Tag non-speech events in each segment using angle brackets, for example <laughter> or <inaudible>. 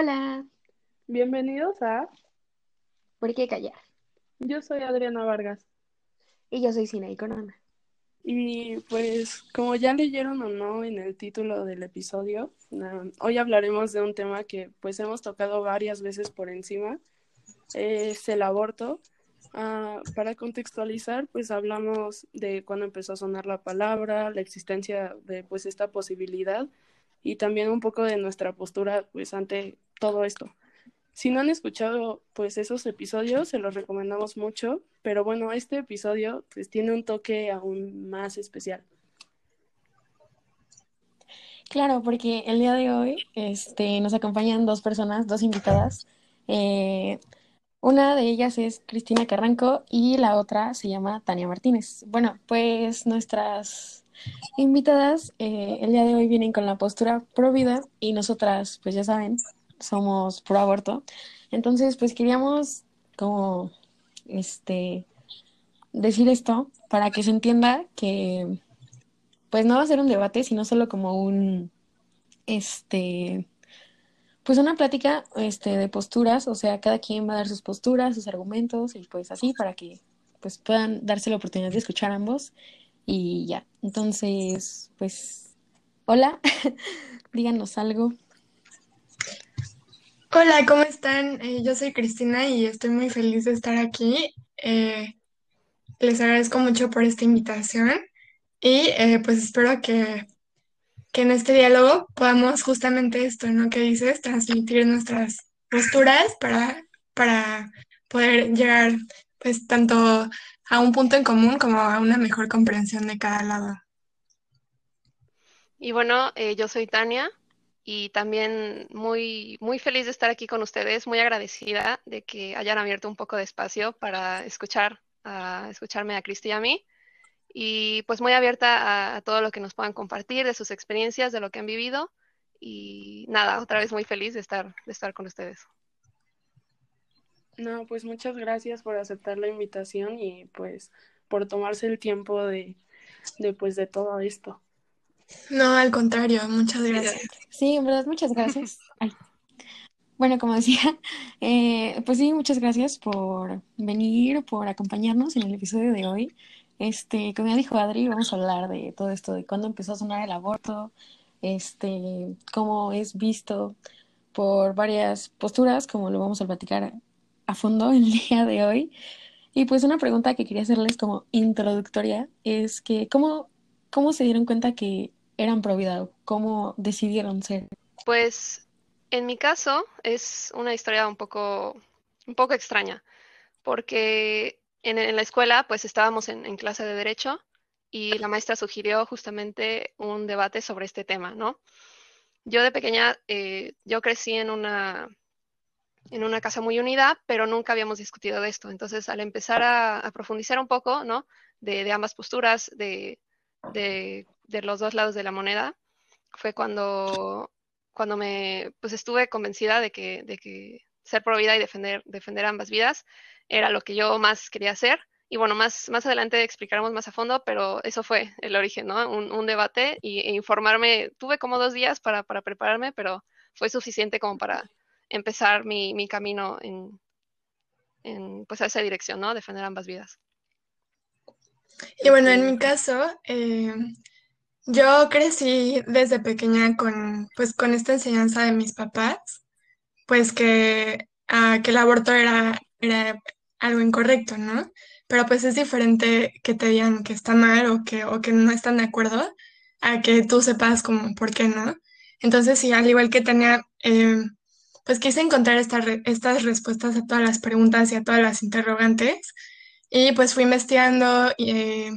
Hola, Bienvenidos a ¿por qué callar? Yo soy Adriana Vargas Y yo soy Cine y Corona. y pues como ya leyeron o no en el título del episodio, um, hoy hablaremos de un tema que pues hemos tocado varias veces por encima, es el aborto. Ah, para contextualizar, pues hablamos de cuando empezó a sonar la palabra, la existencia de pues esta posibilidad y también un poco de nuestra postura pues ante todo esto. Si no han escuchado pues esos episodios, se los recomendamos mucho, pero bueno, este episodio pues tiene un toque aún más especial. Claro, porque el día de hoy este, nos acompañan dos personas, dos invitadas. Eh, una de ellas es Cristina Carranco y la otra se llama Tania Martínez. Bueno, pues nuestras invitadas eh, el día de hoy vienen con la postura pro vida y nosotras, pues ya saben, somos pro aborto. Entonces, pues queríamos como este decir esto para que se entienda que pues no va a ser un debate, sino solo como un este pues una plática este de posturas, o sea, cada quien va a dar sus posturas, sus argumentos y pues así para que pues puedan darse la oportunidad de escuchar ambos y ya. Entonces, pues hola, <laughs> díganos algo. Hola, ¿cómo están? Eh, yo soy Cristina y estoy muy feliz de estar aquí. Eh, les agradezco mucho por esta invitación y eh, pues espero que, que en este diálogo podamos justamente esto, ¿no? Que dices, transmitir nuestras posturas para, para poder llegar pues tanto a un punto en común como a una mejor comprensión de cada lado. Y bueno, yo soy Tania y también muy, muy feliz de estar aquí con ustedes, muy agradecida de que hayan abierto un poco de espacio para escuchar, a escucharme a Cristi y a mí. Y pues muy abierta a, todo lo que nos puedan compartir de sus experiencias, de lo que han vivido. Y nada, otra vez muy feliz de estar, de estar con ustedes. No, pues muchas gracias por aceptar la invitación y pues por tomarse el tiempo de, de pues de todo esto. No, al contrario, muchas gracias. Sí, en verdad, muchas gracias. <laughs> Ay. Bueno, como decía, <laughs> eh, pues sí, muchas gracias por venir, por acompañarnos en el episodio de hoy. Este, como ya dijo Adri, vamos a hablar de todo esto, de cuándo empezó a sonar el aborto, este, cómo es visto por varias posturas, como lo vamos a platicar a fondo el <laughs> día de hoy. Y pues una pregunta que quería hacerles como introductoria es que, ¿cómo, cómo se dieron cuenta que eran pro? ¿Cómo decidieron ser? Pues en mi caso es una historia un poco, un poco extraña, porque en, en la escuela pues estábamos en, en clase de derecho y la maestra sugirió justamente un debate sobre este tema, ¿no? Yo de pequeña, eh, yo crecí en una, en una casa muy unida, pero nunca habíamos discutido de esto. Entonces, al empezar a, profundizar un poco, ¿no? De, de ambas posturas, de, de, los dos lados de la moneda, fue cuando, cuando me, pues estuve convencida de que, de que ser pro vida y defender, defender ambas vidas era lo que yo más quería hacer. Y bueno, más, más adelante explicaremos más a fondo, pero eso fue el origen, ¿no? Un, un debate y, e informarme. Tuve como dos días para, para prepararme, pero fue suficiente como para empezar mi, mi camino en, en, pues a esa dirección, ¿no? Defender ambas vidas. Y bueno, en mi caso, eh, yo crecí desde pequeña con, pues, con esta enseñanza de mis papás, pues que, ah, que el aborto era, era algo incorrecto, ¿no? Pero pues es diferente que te digan que está mal o que, o que no están de acuerdo a que tú sepas como por qué no. Entonces, sí, al igual que tenía, eh, pues quise encontrar esta estas respuestas a todas las preguntas y a todas las interrogantes. Y pues fui investigando, eh,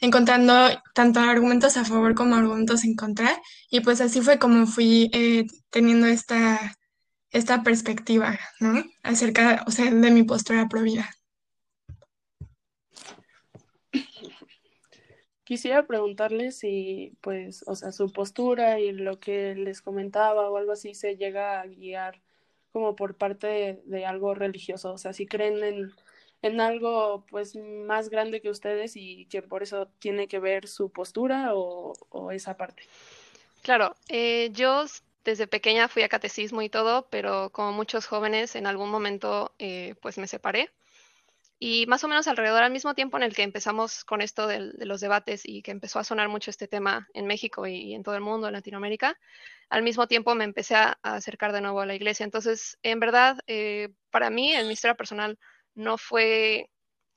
encontrando tanto argumentos a favor como argumentos en contra. Y pues así fue como fui eh, teniendo esta, esta perspectiva, ¿no? Acerca, o sea, de mi postura pro vida. Quisiera preguntarle si, pues, o sea, su postura y lo que les comentaba o algo así se llega a guiar como por parte de, de algo religioso, o sea, si creen en, en algo, pues, más grande que ustedes y que por eso tiene que ver su postura o, o esa parte. Claro, eh, yo desde pequeña fui a catecismo y todo, pero como muchos jóvenes, en algún momento eh, pues me separé. Y más o menos alrededor al mismo tiempo en el que empezamos con esto de, los debates y que empezó a sonar mucho este tema en México y, en todo el mundo, en Latinoamérica, al mismo tiempo me empecé a, acercar de nuevo a la iglesia. Entonces, en verdad, eh, para mí, en mi historia personal, no fue,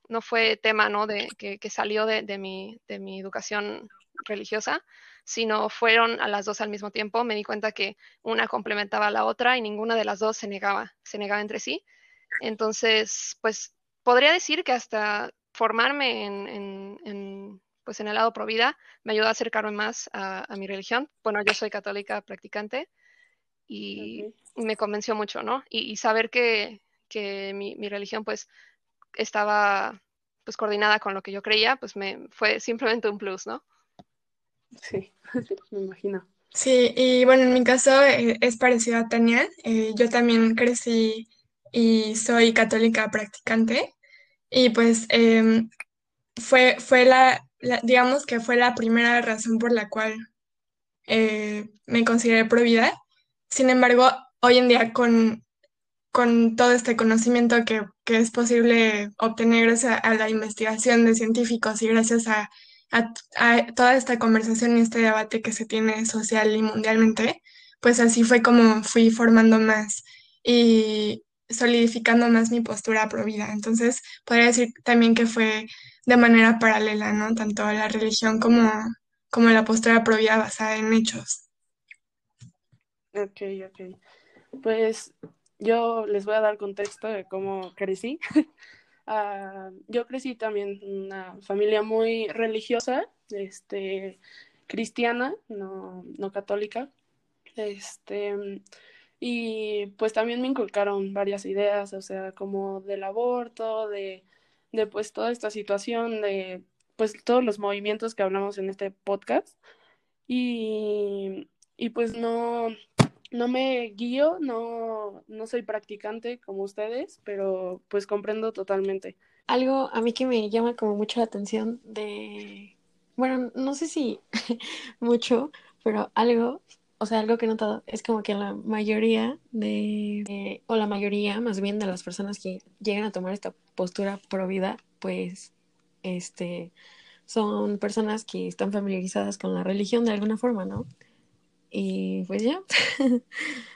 no fue tema ¿no? De, que, salió de, de, mi, de mi educación religiosa, sino fueron a las dos al mismo tiempo. Me di cuenta que una complementaba a la otra y ninguna de las dos se negaba, se negaba entre sí. Entonces, pues podría decir que hasta formarme en, pues en el lado pro vida me ayudó a acercarme más a, mi religión. Bueno, yo soy católica practicante y me convenció mucho, ¿no? Y, saber que, mi, mi, religión pues estaba pues coordinada con lo que yo creía, pues me fue simplemente un plus, ¿no? <laughs> Sí, me imagino. Sí, y bueno, en mi caso eh, es parecido a Tania. Eh, yo también crecí y soy católica practicante. Y pues em, fue, fue la, digamos que fue la primera razón por la cual eh, me consideré pro vida. Sin embargo, hoy en día con, con todo este conocimiento que, que es posible obtener gracias a la investigación de científicos y gracias a a, toda esta conversación y este debate que se tiene social y mundialmente, pues así fue como fui formando más y solidificando más mi postura pro vida. Entonces, podría decir también que fue de manera paralela, ¿no? Tanto la religión como, como la postura pro vida basada en hechos. Ok, ok. Pues yo les voy a dar contexto de cómo crecí. <laughs> Ah, yo crecí también en una familia muy religiosa, este, cristiana, no, no católica. Este, y pues también me inculcaron varias ideas, o sea, como del aborto, de, de pues toda esta situación, de pues todos los movimientos que hablamos en este podcast. Y, y pues no, no me guío, no, no soy practicante como ustedes, pero pues comprendo totalmente. Algo a mí que me llama como mucho la atención de, bueno, no sé si <laughs> mucho, pero algo, o sea, algo que he notado es como que la mayoría de, o la mayoría más bien de las personas que llegan a tomar esta postura pro vida, pues, este, son personas que están familiarizadas con la religión de alguna forma, ¿no? Y pues ya, <laughs>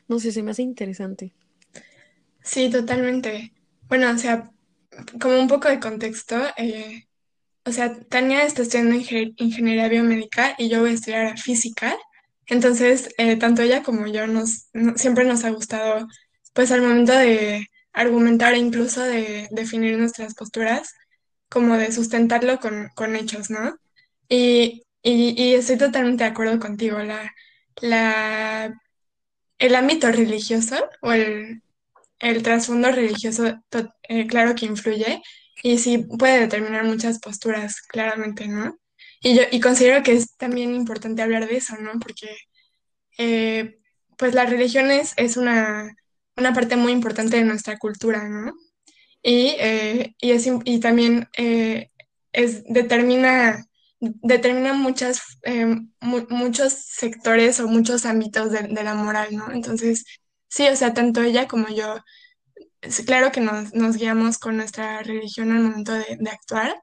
no sé, se me hace interesante. Sí, totalmente. Bueno, o sea, como un poco de contexto, eh, o sea, Tania está estudiando ingeniería biomédica y yo voy a estudiar física. Entonces, eh, tanto ella como yo nos, siempre nos ha gustado, pues al momento de argumentar e incluso de definir nuestras posturas, como de sustentarlo con, con hechos, ¿no? Y, y, y estoy totalmente de acuerdo contigo. La, el ámbito religioso o el, trasfondo religioso, eh, claro que influye y sí puede determinar muchas posturas, claramente, ¿no? Y yo y considero que es también importante hablar de eso, ¿no? Porque eh, pues la religión es, una, una, parte muy importante de nuestra cultura, ¿no? Y, eh, y, es, y también es, determina determina muchas, eh, muchos sectores o muchos ámbitos de, la moral, ¿no? Entonces, sí, o sea, tanto ella como yo, claro que nos, nos guiamos con nuestra religión al momento de, actuar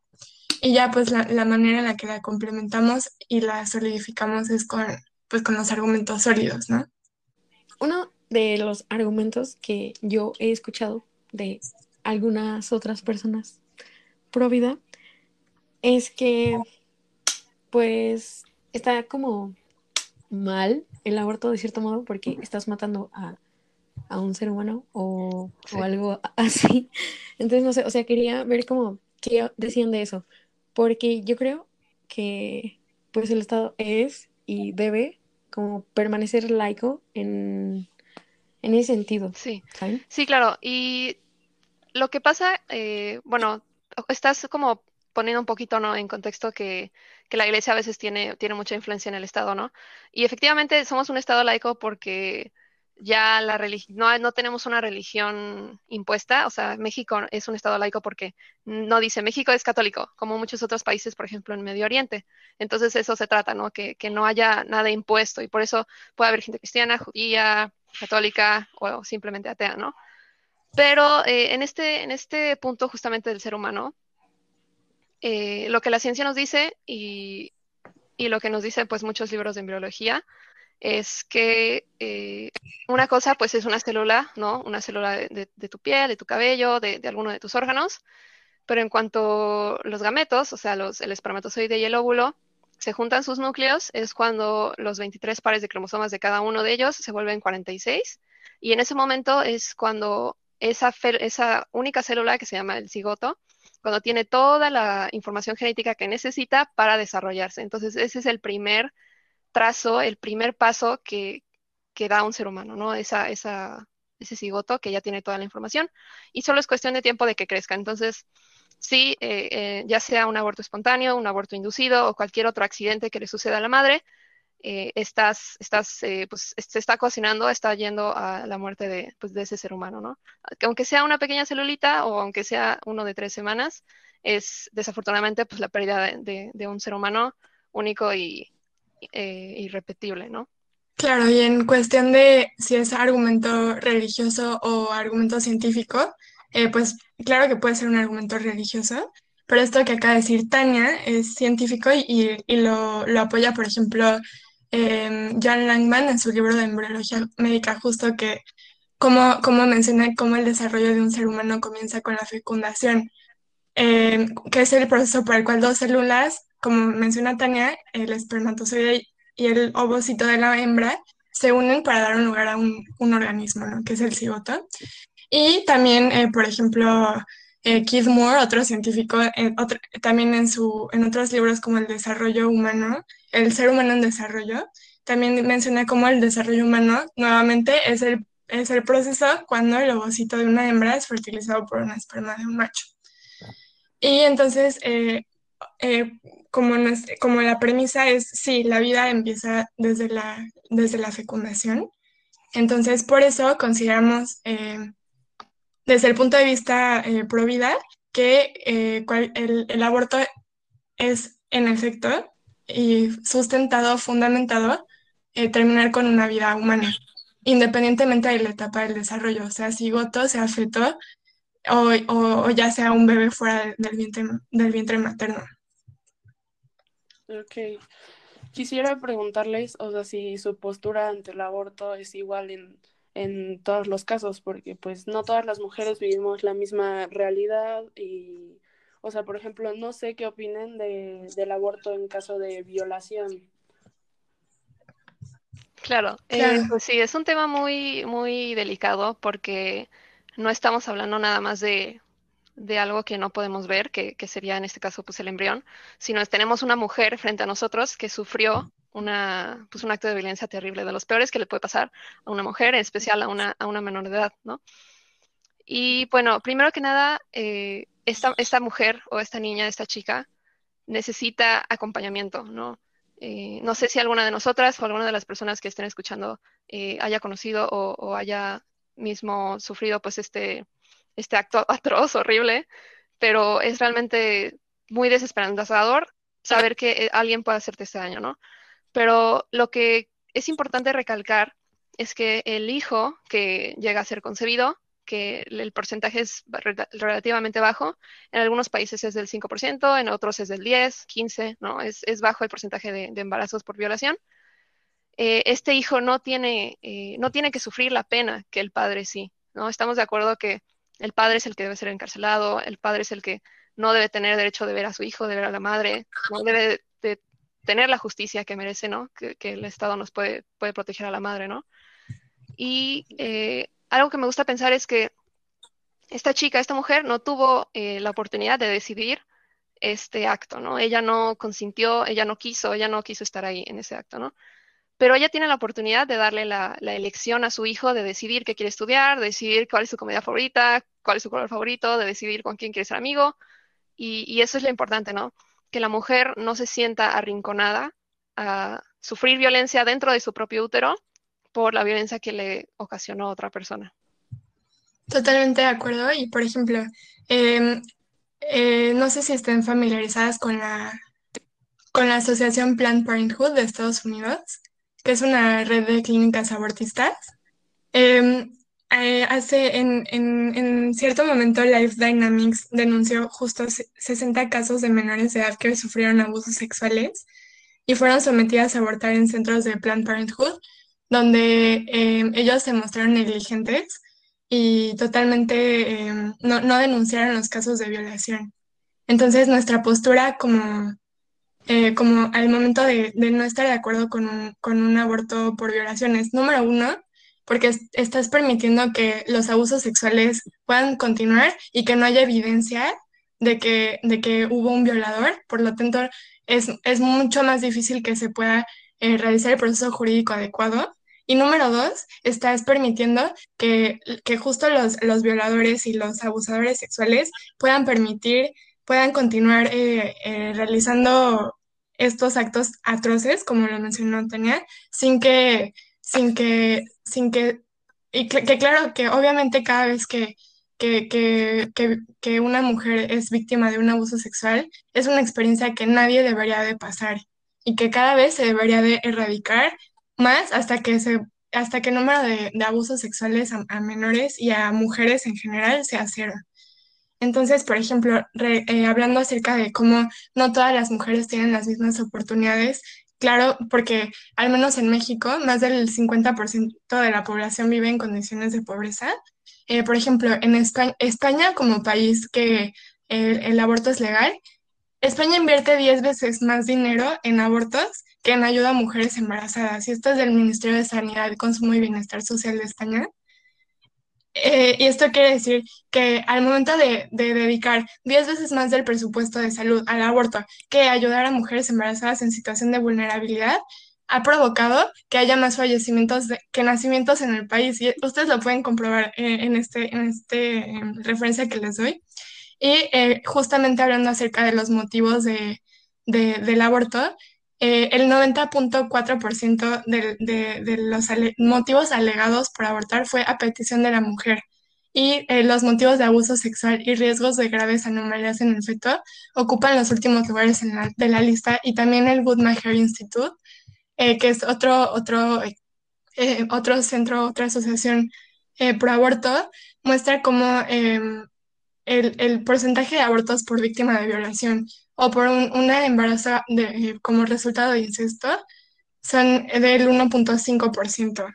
y ya pues la, la, manera en la que la complementamos y la solidificamos es con, pues, con los argumentos sólidos, ¿no? Uno de los argumentos que yo he escuchado de algunas otras personas pro vida es que pues está como mal el aborto de cierto modo porque estás matando a, un ser humano o, algo <laughs> así. Entonces, no sé, o sea, quería ver como qué decían de eso, porque yo creo que pues el Estado es y debe como permanecer laico en, en ese sentido. Sí, sí, claro. Y lo que pasa, eh, bueno, estás como poniendo un poquito ¿no? en contexto que, la iglesia a veces tiene, tiene mucha influencia en el Estado, ¿no? Y efectivamente somos un Estado laico porque ya la no, no tenemos una religión impuesta, o sea, México es un estado laico porque no dice México es católico, como muchos otros países, por ejemplo, en Medio Oriente. Entonces eso se trata, ¿no? Que, que no haya nada impuesto y por eso puede haber gente cristiana, judía, católica o simplemente atea, ¿no? Pero eh, en, este, en este punto justamente del ser humano, eh, lo que la ciencia nos dice y, lo que nos dicen pues muchos libros de embriología es que eh, una cosa pues es una célula, ¿no? Una célula de, tu piel, de tu cabello, de, alguno de tus órganos, pero en cuanto los gametos, o sea, los, el espermatozoide y el óvulo, se juntan sus núcleos, es cuando los 23 pares de cromosomas de cada uno de ellos se vuelven 46, y en ese momento es cuando esa única célula que se llama el cigoto, cuando tiene toda la información genética que necesita para desarrollarse. Entonces, ese es el primer trazo, el primer paso que, que da un ser humano, ¿no? Esa, esa, ese cigoto que ya tiene toda la información y solo es cuestión de tiempo de que crezca. Entonces, sí, eh, eh, ya sea un aborto espontáneo, un aborto inducido o cualquier otro accidente que le suceda a la madre, eh, estás, estás, eh, pues, se está cocinando, está yendo a la muerte de, pues, de ese ser humano, ¿no? Aunque sea una pequeña celulita o aunque sea uno de tres semanas, es desafortunadamente pues, la pérdida de, de, de un ser humano único y, eh, irrepetible, ¿no? Claro, y en cuestión de si es argumento religioso o argumento científico, eh, pues claro que puede ser un argumento religioso, pero esto que acaba de decir Tania es científico y, y lo, lo, apoya, por ejemplo, eh, John Langman en su libro de embriología médica, justo que como, como menciona cómo el desarrollo de un ser humano comienza con la fecundación, eh, que es el proceso por el cual dos células como menciona Tania, el espermatozoide y el ovocito de la hembra se unen para dar lugar a un, un organismo, ¿no? que es el cigoto. Y también, eh, por ejemplo, eh, Keith Moore, otro científico, también en, su, en otros libros como El desarrollo humano, El ser humano en desarrollo, también menciona cómo el desarrollo humano nuevamente es el, es el proceso cuando el ovocito de una hembra es fertilizado por una esperma de un macho. Y entonces, eh, eh, como, como la premisa es, sí, la vida empieza desde la, desde la fecundación. Entonces, por eso consideramos, eh, desde el punto de vista pro vida, que el, el, aborto es, en efecto, y sustentado, fundamentado, eh, terminar con una vida humana, independientemente de la etapa del desarrollo, sea, cigoto, sea feto, o, o, o ya sea un bebé fuera del vientre, del vientre materno. Ok. Quisiera preguntarles, o sea, si su postura ante el aborto es igual en, en todos los casos, porque pues no todas las mujeres vivimos la misma realidad y, o sea, por ejemplo, no sé qué opinen de, del aborto en caso de violación. Claro, claro. Eh, pues sí, es un tema muy, muy delicado porque no estamos hablando nada más de de algo que no podemos ver, que, que, sería en este caso pues el embrión, sino es, tenemos una mujer frente a nosotros que sufrió una, pues, un acto de violencia terrible, de los peores que le puede pasar a una mujer, en especial a una, a una menor de edad, ¿no? Y bueno, primero que nada, eh, esta, mujer o esta niña, esta chica, necesita acompañamiento, ¿no? Eh, no sé si alguna de nosotras o alguna de las personas que estén escuchando eh, haya conocido o, o haya mismo sufrido pues este, este acto <laughs> atroz, horrible, pero es realmente muy desesperanzador saber que eh, alguien puede hacerte este daño, ¿no? Pero lo que es importante recalcar es que el hijo que llega a ser concebido, que el porcentaje es relativamente bajo, en algunos países es del 5%, en otros es del 10, 15, ¿no? Es, es bajo el porcentaje de, de embarazos por violación. Eh, este hijo no tiene, eh, no tiene que sufrir la pena que el padre sí, ¿no? Estamos de acuerdo que el padre es el que debe ser encarcelado, el padre es el que no debe tener derecho de ver a su hijo, de ver a la madre, no debe de tener la justicia que merece, ¿no? Que, que el Estado nos puede, puede, proteger a la madre, ¿no? Y eh, algo que me gusta pensar es que esta chica, esta mujer, no tuvo eh, la oportunidad de decidir este acto, ¿no? Ella no consintió, ella no quiso, ella no quiso estar ahí en ese acto, ¿no? pero ella tiene la oportunidad de darle la, elección a su hijo de decidir qué quiere estudiar, de decidir cuál es su comida favorita, cuál es su color favorito, de decidir con quién quiere ser amigo. Y eso es lo importante, ¿no? Que la mujer no se sienta arrinconada a sufrir violencia dentro de su propio útero por la violencia que le ocasionó a otra persona. Totalmente de acuerdo. Y por ejemplo, em, eh, no sé si estén familiarizadas con la, con la Asociación Planned Parenthood de Estados Unidos, que es una red de clínicas abortistas. Em, eh, hace en, en, en, cierto momento Life Dynamics denunció justo 60 casos de menores de edad que sufrieron abusos sexuales y fueron sometidas a abortar en centros de Planned Parenthood, donde em, ellos se mostraron negligentes y totalmente em, no, no, denunciaron los casos de violación. Entonces nuestra postura como, eh, como al momento de, no estar de acuerdo con un, con un aborto por violaciones, número uno, porque estás permitiendo que los abusos sexuales puedan continuar y que no haya evidencia de que, de que hubo un violador, por lo tanto es, es mucho más difícil que se pueda eh, realizar el proceso jurídico adecuado. Y número dos, estás permitiendo que, que justo los, los, violadores y los abusadores sexuales puedan permitir, puedan continuar eh, eh, realizando estos actos atroces, como lo mencionó Tania, sin que sin que, sin que, y que, claro que obviamente cada vez que, que, que, que, una mujer es víctima de un abuso sexual, es una experiencia que nadie debería de pasar y que cada vez se debería de erradicar más hasta que se hasta que el número de, de abusos sexuales a, menores y a mujeres en general sea cero. Entonces, por ejemplo, eh, hablando acerca de cómo no todas las mujeres tienen las mismas oportunidades, Claro, porque al menos en México, más del 50% de la población vive en condiciones de pobreza. Eh, por ejemplo, en España, España, como país que el, el aborto es legal, España invierte 10 veces más dinero en abortos que en ayuda a mujeres embarazadas. Y esto es del Ministerio de Sanidad, Consumo y Bienestar Social de España. Eh, y esto quiere decir que al momento de, dedicar 10 veces más del presupuesto de salud al aborto que ayudar a mujeres embarazadas en situación de vulnerabilidad, ha provocado que haya más fallecimientos que nacimientos en el país. Y ustedes lo pueden comprobar eh, en este, en este referencia que les doy. Y eh, justamente hablando acerca de los motivos de, del aborto, eh, el 90.4% de, de, de, los motivos alegados por abortar fue a petición de la mujer. Y eh, los motivos de abuso sexual y riesgos de graves anomalías en el feto ocupan los últimos lugares en la, de la lista. Y también el Good Hair Institute, eh, que es otro, otro, otro centro, otra asociación pro aborto, muestra cómo em, el, el porcentaje de abortos por víctima de violación o por un, una embarazo de, como resultado de incesto son del 1.5%.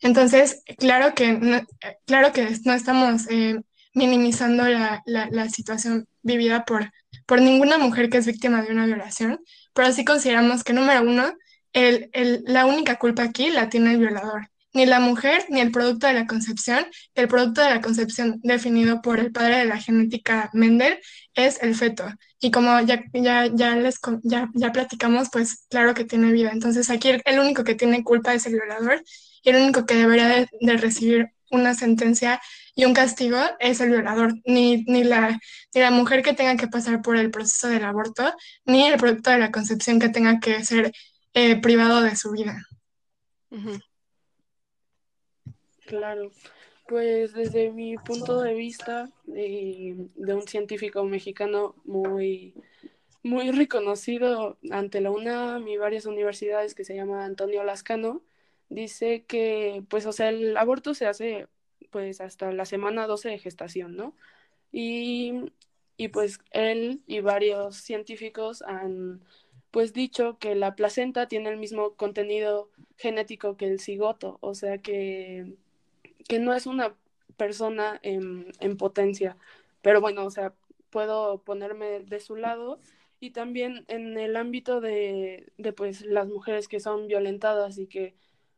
Entonces, claro que no, claro que no estamos eh, minimizando la, la, la, situación vivida por, por ninguna mujer que es víctima de una violación, pero sí consideramos que, número uno, el, el, la única culpa aquí la tiene el violador ni la mujer ni el producto de la concepción. El producto de la concepción definido por el padre de la genética Mendel es el feto. Y como ya, ya, ya, les, ya, ya platicamos, pues claro que tiene vida. Entonces aquí el, único que tiene culpa es el violador y el único que debería de, recibir una sentencia y un castigo es el violador, ni, ni, la, ni la mujer que tenga que pasar por el proceso del aborto, ni el producto de la concepción que tenga que ser eh, privado de su vida. Claro, pues desde mi punto de vista de, un científico mexicano muy, muy reconocido ante la UNAM y varias universidades que se llama Antonio Lascano, dice que, pues, o sea, el aborto se hace pues hasta la semana 12 de gestación, ¿no? Y, y pues él y varios científicos han pues dicho que la placenta tiene el mismo contenido genético que el cigoto, o sea que que no es una persona en, potencia, pero bueno, o sea, puedo ponerme de su lado y también en el ámbito de, de pues las mujeres que son violentadas y que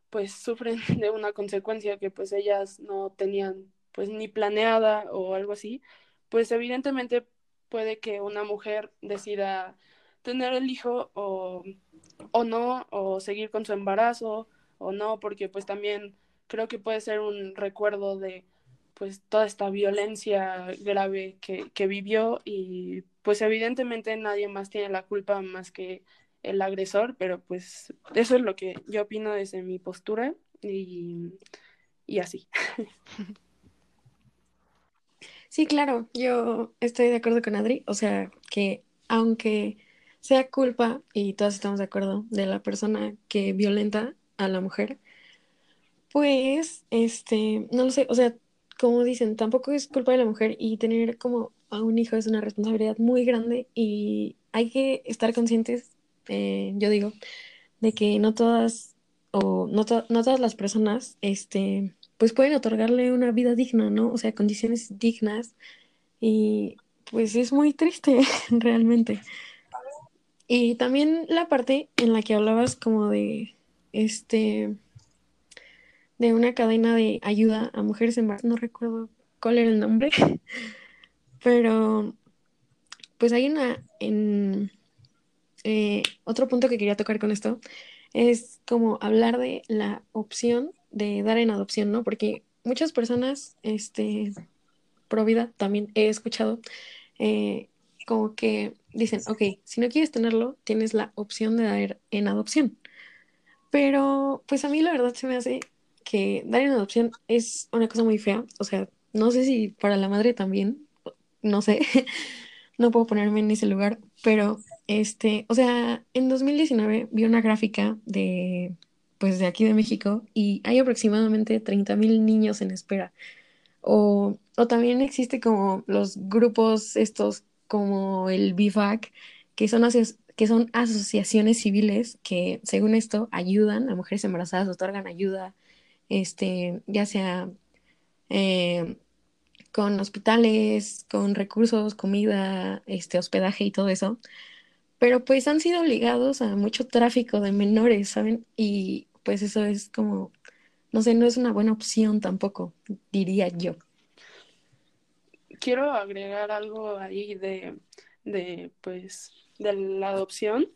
pues sufren <laughs> de una consecuencia que pues ellas no tenían pues ni planeada o algo así, pues evidentemente puede que una mujer decida tener el hijo o, o no, o seguir con su embarazo o no, porque pues también creo que puede ser un recuerdo de pues toda esta violencia grave que, que vivió y pues evidentemente nadie más tiene la culpa más que el agresor, pero pues eso es lo que yo opino desde mi postura y, y así. <laughs> Sí, claro, yo estoy de acuerdo con Adri, o sea, que aunque sea culpa, y todos estamos de acuerdo, de la persona que violenta a la mujer, pues, este, no lo sé, o sea, como dicen, tampoco es culpa de la mujer y tener como a un hijo es una responsabilidad muy grande y hay que estar conscientes, eh, yo digo, de que no todas o no, no todas las personas, este, pues pueden otorgarle una vida digna, ¿no? O sea, condiciones dignas y pues es muy triste <laughs> realmente. Y también la parte en la que hablabas como de, este, de una cadena de ayuda a mujeres embarazadas, no recuerdo cuál era el nombre, <laughs> pero pues hay una, en, eh, otro punto que quería tocar con esto es como hablar de la opción de dar en adopción, ¿no? Porque muchas personas, este, pro vida, también he escuchado, eh, como que dicen, ok, si no quieres tenerlo, tienes la opción de dar en adopción. Pero, pues a mí la verdad se me hace que dar en adopción es una cosa muy fea. O sea, no sé si para la madre también, no sé, <laughs> no puedo ponerme en ese lugar, pero este, o sea, en 2019 vi una gráfica de, pues de aquí de México y hay aproximadamente 30 mil niños en espera. O, o también existe como los grupos estos como el BIFAC, que son, que son asociaciones civiles que, según esto, ayudan a mujeres embarazadas, otorgan ayuda, este, ya sea eh, con hospitales, con recursos, comida, este, hospedaje y todo eso. Pero pues han sido ligados a mucho tráfico de menores, ¿saben? Y pues eso es como, no sé, no es una buena opción tampoco, diría yo quiero agregar algo ahí de, de, pues, de la adopción.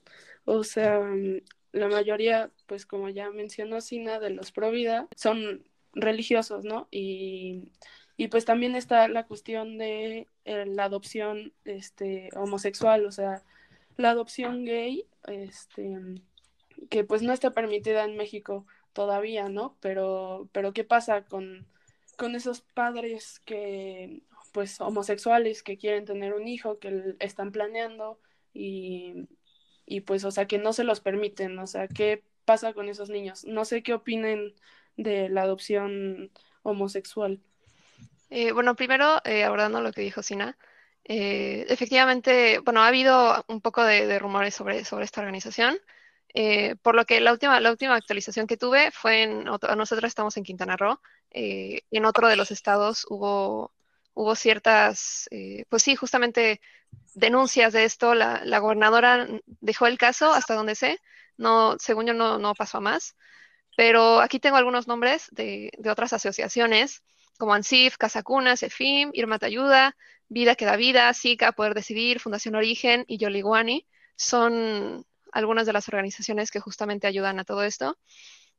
O sea, la mayoría, pues como ya mencionó Sina, de los pro vida son religiosos, ¿no? Y, y pues también está la cuestión de eh, la adopción este, homosexual, o sea, la adopción gay, este, que pues no está permitida en México todavía, ¿no? Pero, pero ¿qué pasa con, con esos padres que pues homosexuales que quieren tener un hijo, que están planeando y, y pues, o sea, que no se los permiten, o sea, ¿qué pasa con esos niños? No sé qué opinen de la adopción homosexual. Eh, bueno, primero, eh, abordando lo que dijo Sina, eh, efectivamente, bueno, ha habido un poco de, rumores sobre, sobre esta organización, por lo que la última, la última actualización que tuve fue en, nosotros estamos en Quintana Roo, en otro de los estados hubo hubo ciertas, eh, pues sí, justamente denuncias de esto. La, gobernadora dejó el caso hasta donde sé, no, según yo no, no pasó a más. Pero aquí tengo algunos nombres de, otras asociaciones, como ANSIF, Casa Cuna, CEFIM, Irma Te Ayuda, Vida que da Vida, SICA, Poder Decidir, Fundación Origen y Yoliguani. Son algunas de las organizaciones que justamente ayudan a todo esto.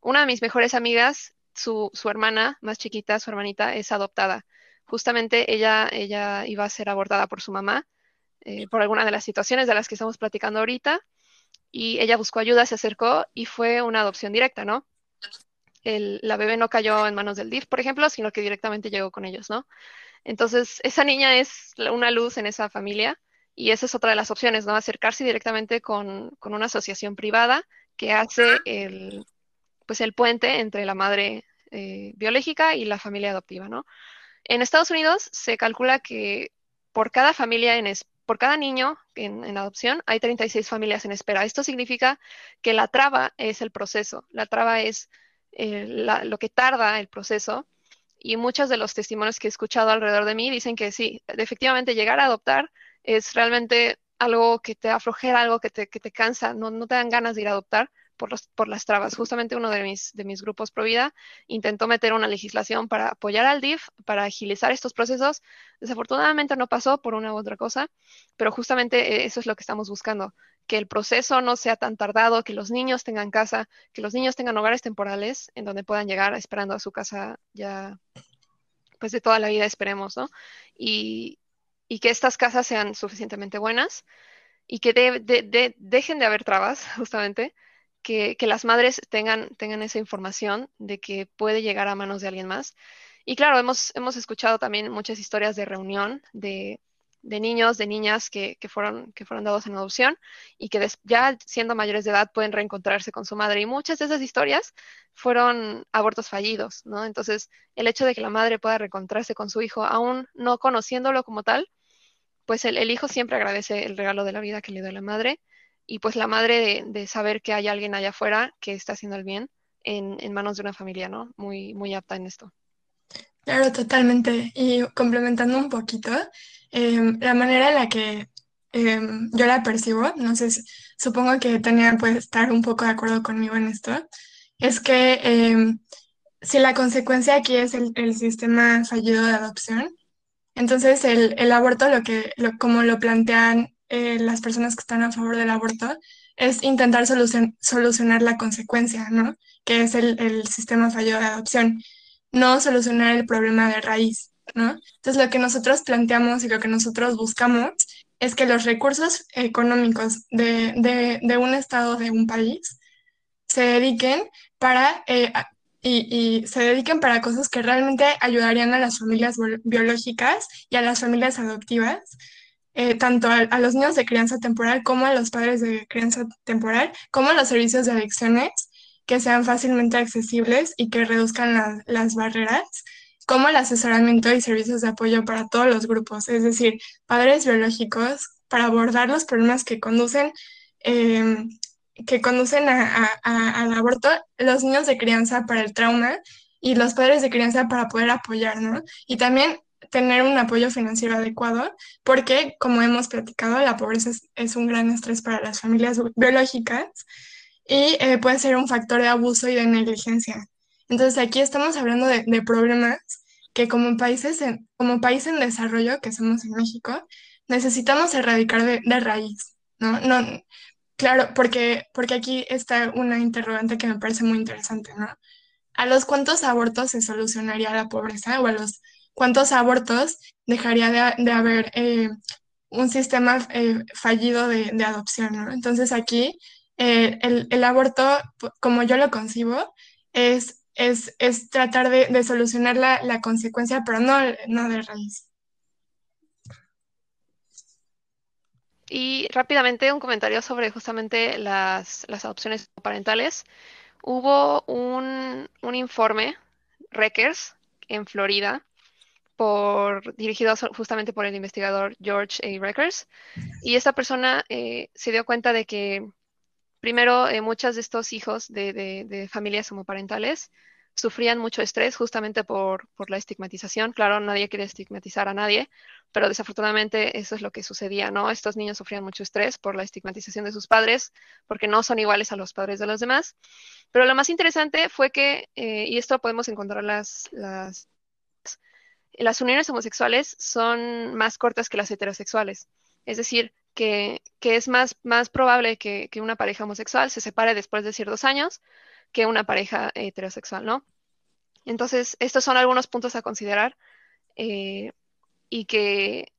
Una de mis mejores amigas, su, su hermana más chiquita, su hermanita, es adoptada justamente ella, ella iba a ser abordada por su mamá eh, por alguna de las situaciones de las que estamos platicando ahorita y ella buscó ayuda, se acercó y fue una adopción directa, ¿no? la bebé no cayó en manos del DIF, por ejemplo, sino que directamente llegó con ellos, ¿no? Entonces, esa niña es una luz en esa familia y esa es otra de las opciones, ¿no? Acercarse directamente con, una asociación privada que hace el, pues el puente entre la madre eh, biológica y la familia adoptiva, ¿no? En Estados Unidos se calcula que por cada familia en por cada niño en, adopción hay 36 familias en espera. Esto significa que la traba es el proceso, la traba es eh, lo que tarda el proceso. Y muchos de los testimonios que he escuchado alrededor de mí dicen que sí, efectivamente llegar a adoptar es realmente algo que te aflojera, algo que te, que te cansa, no, no te dan ganas de ir a adoptar, por, los, por las trabas. Justamente uno de mis, de mis grupos pro vida intentó meter una legislación para apoyar al DIF, para agilizar estos procesos. Desafortunadamente no pasó por una u otra cosa, pero justamente eh, eso es lo que estamos buscando, que el proceso no sea tan tardado, que los niños tengan casa, que los niños tengan hogares temporales en donde puedan llegar esperando a su casa ya, pues de toda la vida esperemos, ¿no? Y, y que estas casas sean suficientemente buenas y que de, de, dejen de haber trabas, <laughs> justamente, que, las madres tengan, tengan esa información de que puede llegar a manos de alguien más. Y claro, hemos, hemos escuchado también muchas historias de reunión de, de niños, de niñas que, que, fueron, que fueron dados en adopción y que ya siendo mayores de edad pueden reencontrarse con su madre. Y muchas de esas historias fueron abortos fallidos, ¿no? Entonces, el hecho de que la madre pueda reencontrarse con su hijo, aún no conociéndolo como tal, pues el, el hijo siempre agradece el regalo de la vida que le dio la madre y pues la madre de, de, saber que hay alguien allá afuera que está haciendo el bien en, en manos de una familia, ¿no? Muy, muy apta en esto. Claro, totalmente. Y complementando un poquito, em, la manera en la que em, yo la percibo, no sé, supongo que Tania puede estar un poco de acuerdo conmigo en esto, es que em, si la consecuencia aquí es el, sistema fallido de adopción, entonces el, el aborto, lo que, lo, como lo plantean eh, las personas que están a favor del aborto, es intentar solucionar la consecuencia, ¿no? Que es el, el sistema fallido de adopción no solucionar el problema de raíz, ¿no? Entonces, lo que nosotros planteamos y lo que nosotros buscamos es que los recursos económicos de, un estado, de un país, se dediquen para, eh, y, se dediquen para cosas que realmente ayudarían a las familias biológicas y a las familias adoptivas, eh, tanto a, a, los niños de crianza temporal como a los padres de crianza temporal, como a los servicios de adicciones que sean fácilmente accesibles y que reduzcan las barreras, como el asesoramiento y servicios de apoyo para todos los grupos, es decir, padres biológicos, para abordar los problemas que conducen, em, que conducen al aborto, los niños de crianza para el trauma y los padres de crianza para poder apoyar, ¿no? Y también tener un apoyo financiero adecuado, porque como hemos platicado, la pobreza es un gran estrés para las familias biológicas y eh, puede ser un factor de abuso y de negligencia. Entonces aquí estamos hablando de, problemas que como países en, como país en desarrollo que somos en México necesitamos erradicar de, raíz, ¿no? No, claro, porque, porque aquí está una interrogante que me parece muy interesante, ¿no? ¿A los cuántos abortos se solucionaría la pobreza o a los cuántos abortos dejaría de, haber eh, un sistema eh, fallido de, adopción. Entonces aquí eh, el, aborto, como yo lo concibo, es, tratar de, solucionar la, consecuencia, pero no, de raíz. Y rápidamente un comentario sobre justamente las, las adopciones parentales. Hubo un, un informe, Reckers, en Florida, por, dirigido justamente por el investigador George A. Reckers. Y esta persona eh, se dio cuenta de que Primero, eh, muchos de estos hijos de, familias homoparentales sufrían mucho estrés justamente por, la estigmatización. Claro, nadie quiere estigmatizar a nadie, pero desafortunadamente eso es lo que sucedía, ¿no? Estos niños sufrían mucho estrés por la estigmatización de sus padres, porque no son iguales a los padres de los demás. Pero lo más interesante fue que, eh, y esto podemos encontrar las, las uniones homosexuales son más cortas que las heterosexuales. Es decir, que, es más, probable que, una pareja homosexual se separe después de ciertos años que una pareja heterosexual, ¿no? Entonces, estos son algunos puntos a considerar eh, y, que,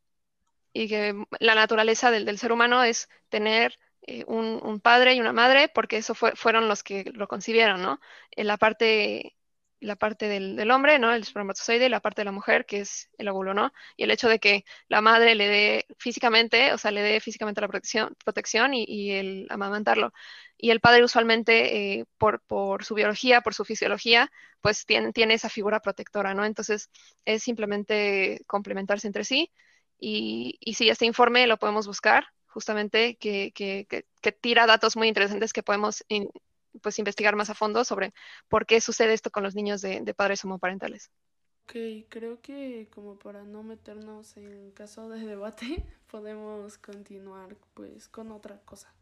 y que la naturaleza del, ser humano es tener eh, un, padre y una madre, porque eso fueron los que lo concibieron, ¿no? En la parte la parte del, hombre, ¿no? El espermatozoide y la parte de la mujer, que es el óvulo, ¿no? Y el hecho de que la madre le dé físicamente, o sea, le dé físicamente la protección, protección y, el amamantarlo. Y el padre usualmente, eh, por, por, su biología, por su fisiología, pues tiene, tiene esa figura protectora, ¿no? Entonces, es simplemente complementarse entre sí. Y, y sí, este informe lo podemos buscar, justamente, que, que, que, tira datos muy interesantes que podemos pues investigar más a fondo sobre por qué sucede esto con los niños de, padres homoparentales. Ok, creo que como para no meternos en caso de debate, <laughs> podemos continuar pues con otra cosa.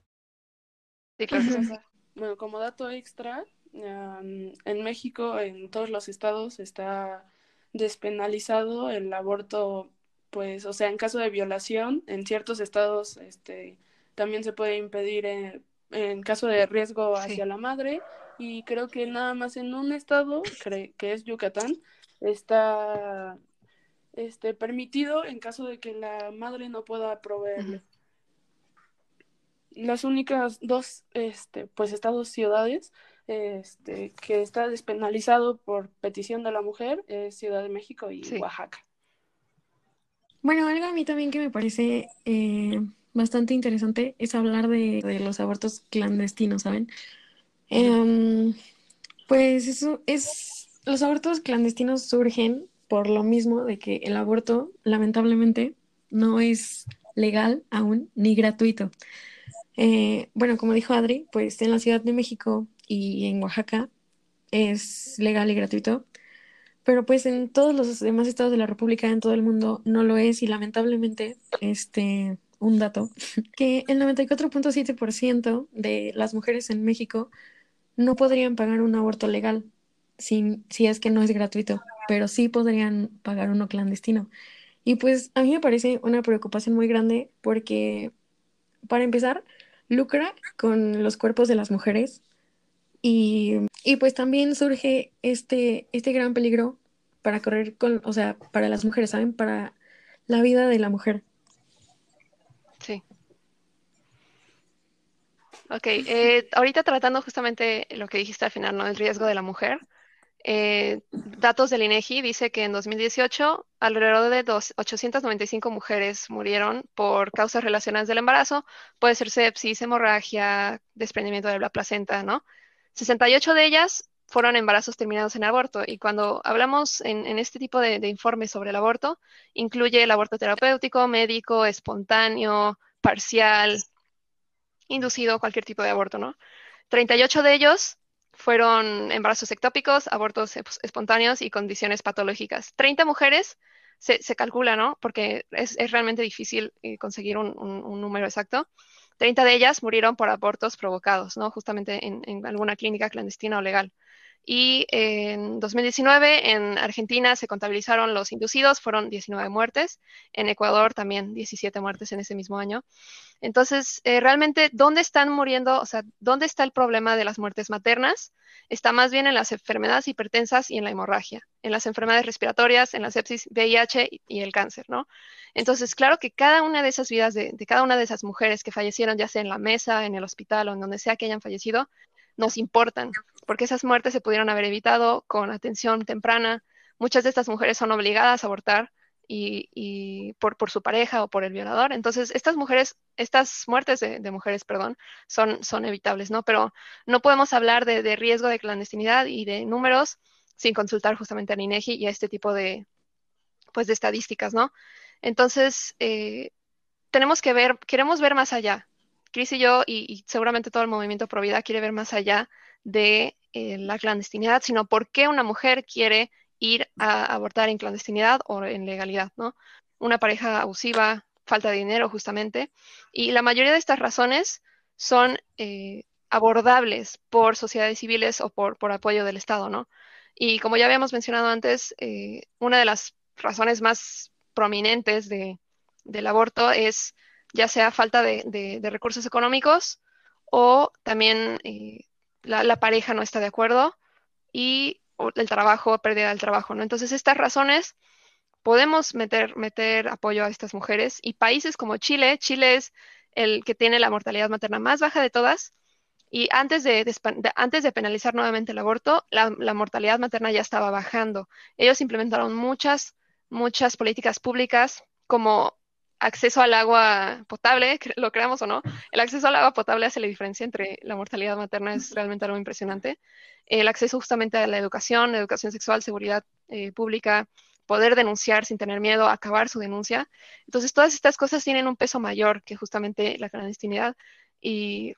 Sí, claro. <laughs> Bueno, como dato extra, en México, en todos los estados, está despenalizado el aborto, pues, o sea, en caso de violación, en ciertos estados, este, también se puede impedir eh, en caso de riesgo hacia la madre y creo que nada más en un estado que es Yucatán está este permitido en caso de que la madre no pueda proveerle. las únicas dos este, pues, estados, ciudades este, que está despenalizado por petición de la mujer es Ciudad de México y Oaxaca. Bueno, algo a mí también que me parece eh, bastante interesante es hablar de, los abortos clandestinos, ¿saben? Em, pues eso es, los abortos clandestinos surgen por lo mismo de que el aborto, lamentablemente, no es legal aún ni gratuito. Eh, bueno, como dijo Adri, pues en la Ciudad de México y en Oaxaca es legal y gratuito, pero pues en todos los demás estados de la República, en todo el mundo, no lo es y lamentablemente, este, un dato, que el 94.7% de las mujeres en México no podrían pagar un aborto legal si, si es que no es gratuito, pero sí podrían pagar uno clandestino. Y pues a mí me parece una preocupación muy grande porque, para empezar, lucra con los cuerpos de las mujeres y, pues también surge este, este gran peligro para correr con, o sea, para las mujeres, ¿saben? Para la vida de la mujer. Sí. Ok, eh, ahorita tratando justamente lo que dijiste al final, ¿no? El riesgo de la mujer. Eh, datos del INEGI dice que en 2018 alrededor de 895 mujeres murieron por causas relacionadas del embarazo. Puede ser sepsis, hemorragia, desprendimiento de la placenta, ¿no? 68 de ellas fueron embarazos terminados en aborto. Y cuando hablamos en, este tipo de, de, informes sobre el aborto, incluye el aborto terapéutico, médico, espontáneo, parcial, inducido, cualquier tipo de aborto, ¿no? 38 de ellos fueron embarazos ectópicos, abortos espontáneos y condiciones patológicas. 30 mujeres se, calcula, ¿no? Porque es, realmente difícil eh, conseguir un, número exacto. 30 de ellas murieron por abortos provocados, ¿no? Justamente en alguna clínica clandestina o legal. Y en 2019 en Argentina se contabilizaron los inducidos, fueron 19 muertes. En Ecuador también 17 muertes en ese mismo año. Entonces, eh, realmente, ¿dónde están muriendo? O sea, ¿dónde está el problema de las muertes maternas? Está más bien en las enfermedades hipertensas y en la hemorragia, en las enfermedades respiratorias, en la sepsis, VIH y el cáncer, ¿no? Entonces, claro que cada una de esas vidas de, de cada una de esas mujeres que fallecieron, ya sea en la mesa, en el hospital o en donde sea que hayan fallecido, nos importan, porque esas muertes se pudieron haber evitado con atención temprana. Muchas de estas mujeres son obligadas a abortar y, por, su pareja o por el violador. Entonces, estas mujeres, estas muertes de, mujeres, perdón, son, evitables, ¿no? Pero no podemos hablar de, riesgo de clandestinidad y de números sin consultar justamente a INEGI y a este tipo de, pues, de estadísticas, ¿no? Entonces, eh, tenemos que ver, queremos ver más allá. Cris y yo, y, seguramente todo el movimiento Pro Vida quiere ver más allá de eh, la clandestinidad, sino por qué una mujer quiere ir a abortar en clandestinidad o en legalidad, ¿no? Una pareja abusiva, falta de dinero justamente, y la mayoría de estas razones son eh, abordables por sociedades civiles o por, por, apoyo del Estado, ¿no? Y como ya habíamos mencionado antes, eh, una de las razones más prominentes de, del aborto es ya sea falta de, recursos económicos o también la, pareja no está de acuerdo y el trabajo, pérdida del trabajo, ¿no? Entonces, estas razones podemos meter, meter apoyo a estas mujeres y países como Chile, Chile es el que tiene la mortalidad materna más baja de todas, y antes de, antes de penalizar nuevamente el aborto, la, la, mortalidad materna ya estaba bajando. Ellos implementaron muchas, muchas políticas públicas como acceso al agua potable, <laughs> lo creamos o no, el acceso al agua potable hace la diferencia entre la mortalidad materna, es realmente algo impresionante. El acceso justamente a la educación, educación sexual, seguridad eh, pública, poder denunciar sin tener miedo, acabar su denuncia. Entonces, todas estas cosas tienen un peso mayor que justamente la clandestinidad y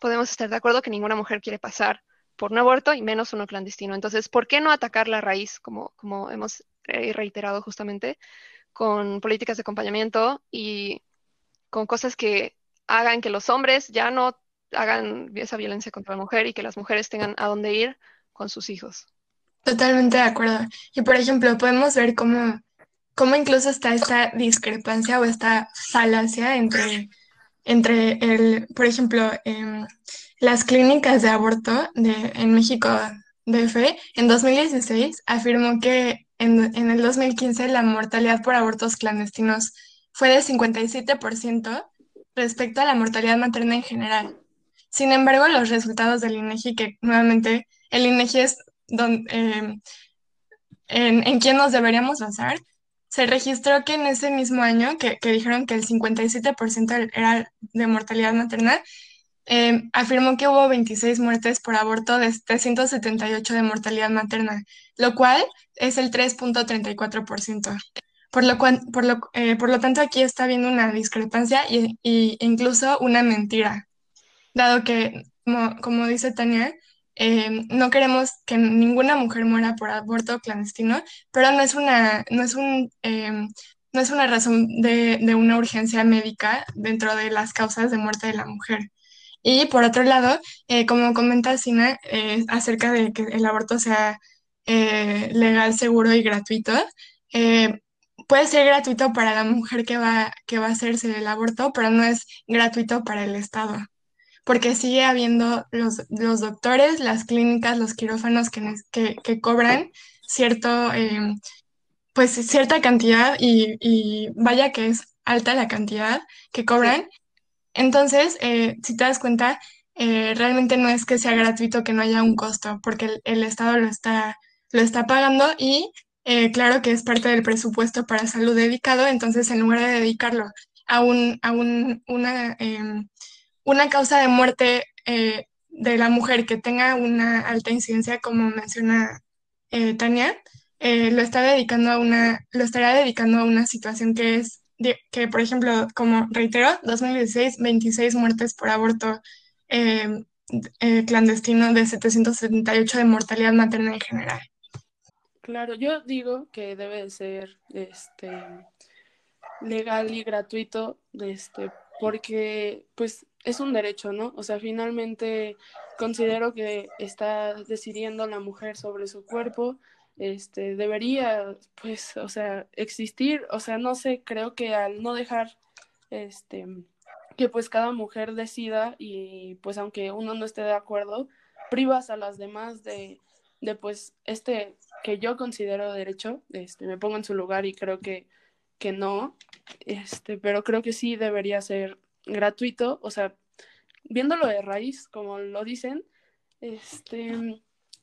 podemos estar de acuerdo que ninguna mujer quiere pasar por un aborto y menos uno clandestino. Entonces, ¿por qué no atacar la raíz, como, como hemos eh, reiterado justamente? Con políticas de acompañamiento y con cosas que hagan que los hombres ya no hagan esa violencia contra la mujer y que las mujeres tengan a dónde ir con sus hijos. Totalmente de acuerdo. Y por ejemplo, podemos ver cómo, cómo incluso está esta discrepancia o esta falacia entre, entre el, por ejemplo, em, las clínicas de aborto de, en México DF en 2016 afirmó que en, el 2015 la mortalidad por abortos clandestinos fue de 57%, respecto a la mortalidad materna en general. Sin embargo, los resultados del INEGI, que nuevamente el INEGI es donde, en, en quién nos deberíamos basar, se registró que en ese mismo año, que, que dijeron que el 57% era de mortalidad materna, eh, afirmó que hubo 26 muertes por aborto de 378 de mortalidad materna, lo cual es el 3.34%. Por lo, por, lo, eh, por lo tanto, aquí está habiendo una discrepancia y incluso una mentira, dado que, como, dice Tania, eh, no queremos que ninguna mujer muera por aborto clandestino, pero no es una, no es un, no es una razón de, de, una urgencia médica dentro de las causas de muerte de la mujer. Y por otro lado, eh, como comenta Sina, eh, acerca de que el aborto sea eh, legal, seguro y gratuito, puede ser gratuito para la mujer que va, que va a hacerse el aborto, pero no es gratuito para el Estado, porque sigue habiendo los, los doctores, las clínicas, los quirófanos que, que, cobran cierto, pues cierta cantidad y, vaya que es alta la cantidad que cobran. Entonces, eh, si te das cuenta, eh, realmente no es que sea gratuito que no haya un costo, porque el, Estado lo está, lo está pagando y eh, claro que es parte del presupuesto para salud dedicado, entonces en lugar de dedicarlo a, un, a un, una, em, una causa de muerte de la mujer que tenga una alta incidencia, como menciona Tania, lo está dedicando a una, lo estará dedicando a una situación que es que, por ejemplo, como reitero, 2016, 26 muertes por aborto eh, eh, clandestino de 778 de mortalidad materna en general. Claro, yo digo que debe ser este legal y gratuito, este, porque pues es un derecho, ¿no? O sea, finalmente considero que está decidiendo la mujer sobre su cuerpo, este, debería, pues, o sea, existir, o sea, no sé, creo que al no dejar, este, que pues cada mujer decida y pues aunque uno no esté de acuerdo, privas a las demás de, de pues este que yo considero derecho, este, me pongo en su lugar y creo que, que no, este, pero creo que sí debería ser gratuito, o sea, viéndolo de raíz, como lo dicen, este,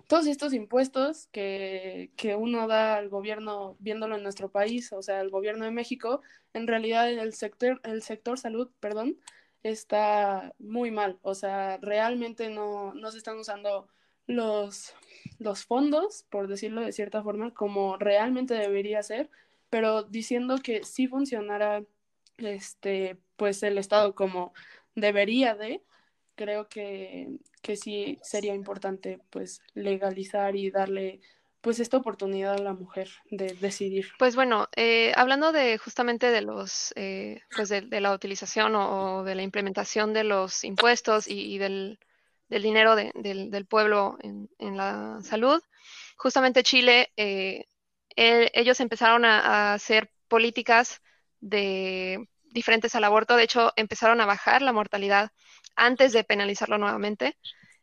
todos estos impuestos que, que, uno da al gobierno viéndolo en nuestro país, o sea, el gobierno de México, en realidad el sector, el sector salud, perdón, está muy mal. O sea, realmente no, no se están usando los, los fondos, por decirlo de cierta forma, como realmente debería ser, pero diciendo que sí funcionara este, pues el Estado como debería de, creo que, que sí sería importante pues legalizar y darle pues esta oportunidad a la mujer de decidir. Pues bueno, eh, hablando de justamente de los eh, pues de, la utilización o, de la implementación de los impuestos y, del, del, dinero de, del, del, pueblo en, en, la salud, justamente Chile, eh, el, ellos empezaron a, a hacer políticas de diferentes al aborto, de hecho empezaron a bajar la mortalidad antes de penalizarlo nuevamente.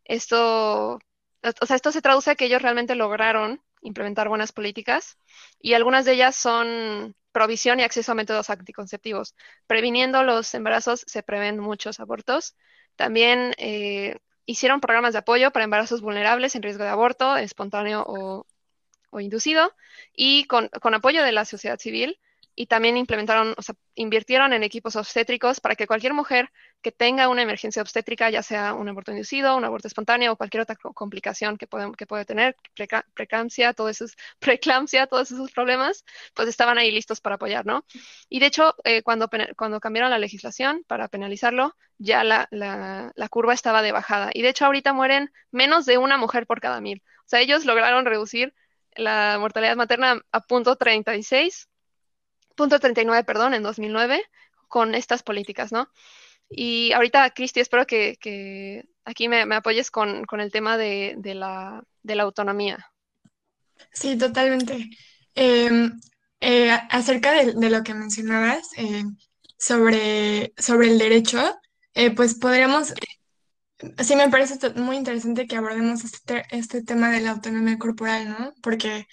Esto, o sea, esto se traduce a que ellos realmente lograron implementar buenas políticas y algunas de ellas son provisión y acceso a métodos anticonceptivos. Previniendo los embarazos se prevén muchos abortos. También eh, hicieron programas de apoyo para embarazos vulnerables en riesgo de aborto, espontáneo o, inducido, y con apoyo de la sociedad civil y también implementaron, o sea, invirtieron en equipos obstétricos para que cualquier mujer que tenga una emergencia obstétrica, ya sea un aborto inducido, un aborto espontáneo o cualquier otra complicación que puede, que puede tener, preeclampsia, todos esos, <laughs> preeclampsia, todos esos problemas, pues estaban ahí listos para apoyar, ¿no? Y de hecho, eh, cuando, cuando cambiaron la legislación para penalizarlo, ya la, la, la curva estaba de bajada. Y de hecho, ahorita mueren menos de una mujer por cada mil. O sea, ellos lograron reducir la mortalidad materna a punto 36 punto 39, perdón, en 2009, con estas políticas, ¿no? Y ahorita, Cristi, espero que, que aquí me, me, apoyes con, con el tema de, de, la, de, la, autonomía. Sí, totalmente. Eh, eh, acerca de, lo que mencionabas eh, sobre, sobre el derecho, eh, pues podríamos, sí me parece muy interesante que abordemos este, este tema de la autonomía corporal, ¿no? Porque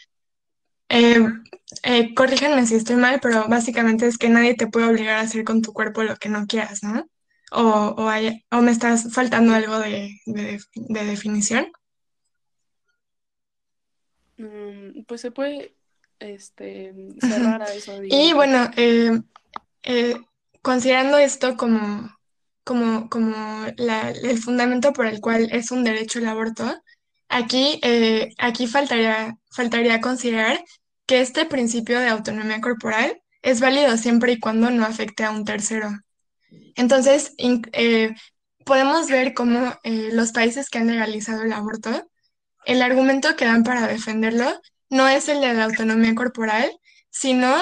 eh, eh, corríjanme si estoy mal, pero básicamente es que nadie te puede obligar a hacer con tu cuerpo lo que no quieras, ¿no? o, o, me estás faltando algo de, definición. Mm, pues se puede este, cerrar a eso. <laughs> Y bueno, eh, eh, considerando esto como, como, como el fundamento por el cual es un derecho el aborto, aquí, eh, aquí faltaría, faltaría considerar que este principio de autonomía corporal es válido siempre y cuando no afecte a un tercero. Entonces, eh, podemos ver cómo los países que han legalizado el aborto, el argumento que dan para defenderlo no es el de la autonomía corporal, sino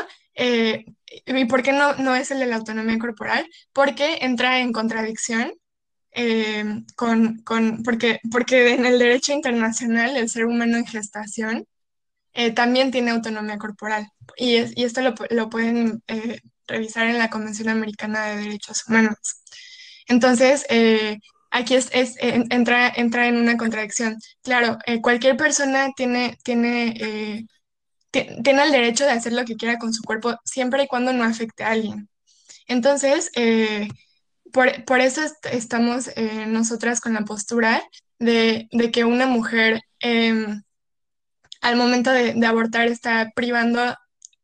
¿Y por qué no, no es el de la autonomía corporal? Porque entra en contradicción eh, con, con, porque, porque en el derecho internacional el ser humano en gestación eh, también tiene autonomía corporal. Y, y esto lo, lo pueden eh, revisar en la Convención Americana de Derechos Humanos. Entonces, aquí es, es entra, entra en una contradicción. Claro, cualquier persona tiene, tiene tiene el derecho de hacer lo que quiera con su cuerpo siempre y cuando no afecte a alguien. Entonces, eh, por, eso estamos eh, nosotras con la postura de, que una mujer em, al momento de, abortar está privando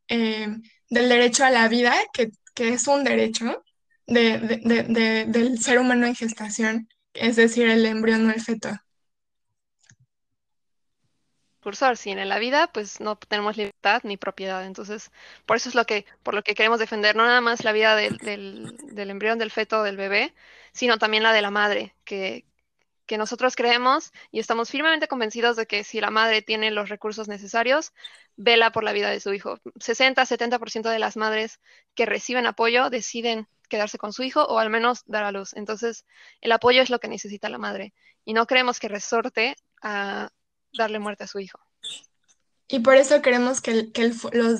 em, del derecho a la vida, que, es un derecho del ser humano en gestación, es decir, el embrión o el feto cursor. Si en la vida, pues no tenemos libertad ni propiedad. Entonces, por eso es lo que, por lo que queremos defender, no nada más la vida del, del, embrión, del feto, del bebé, sino también la de la madre, que, que nosotros creemos y estamos firmemente convencidos de que si la madre tiene los recursos necesarios, vela por la vida de su hijo. 60-70% de las madres que reciben apoyo deciden quedarse con su hijo o al menos dar a luz. Entonces, el apoyo es lo que necesita la madre y no creemos que resorte a, darle muerte a su hijo. Y por eso queremos que el, que el,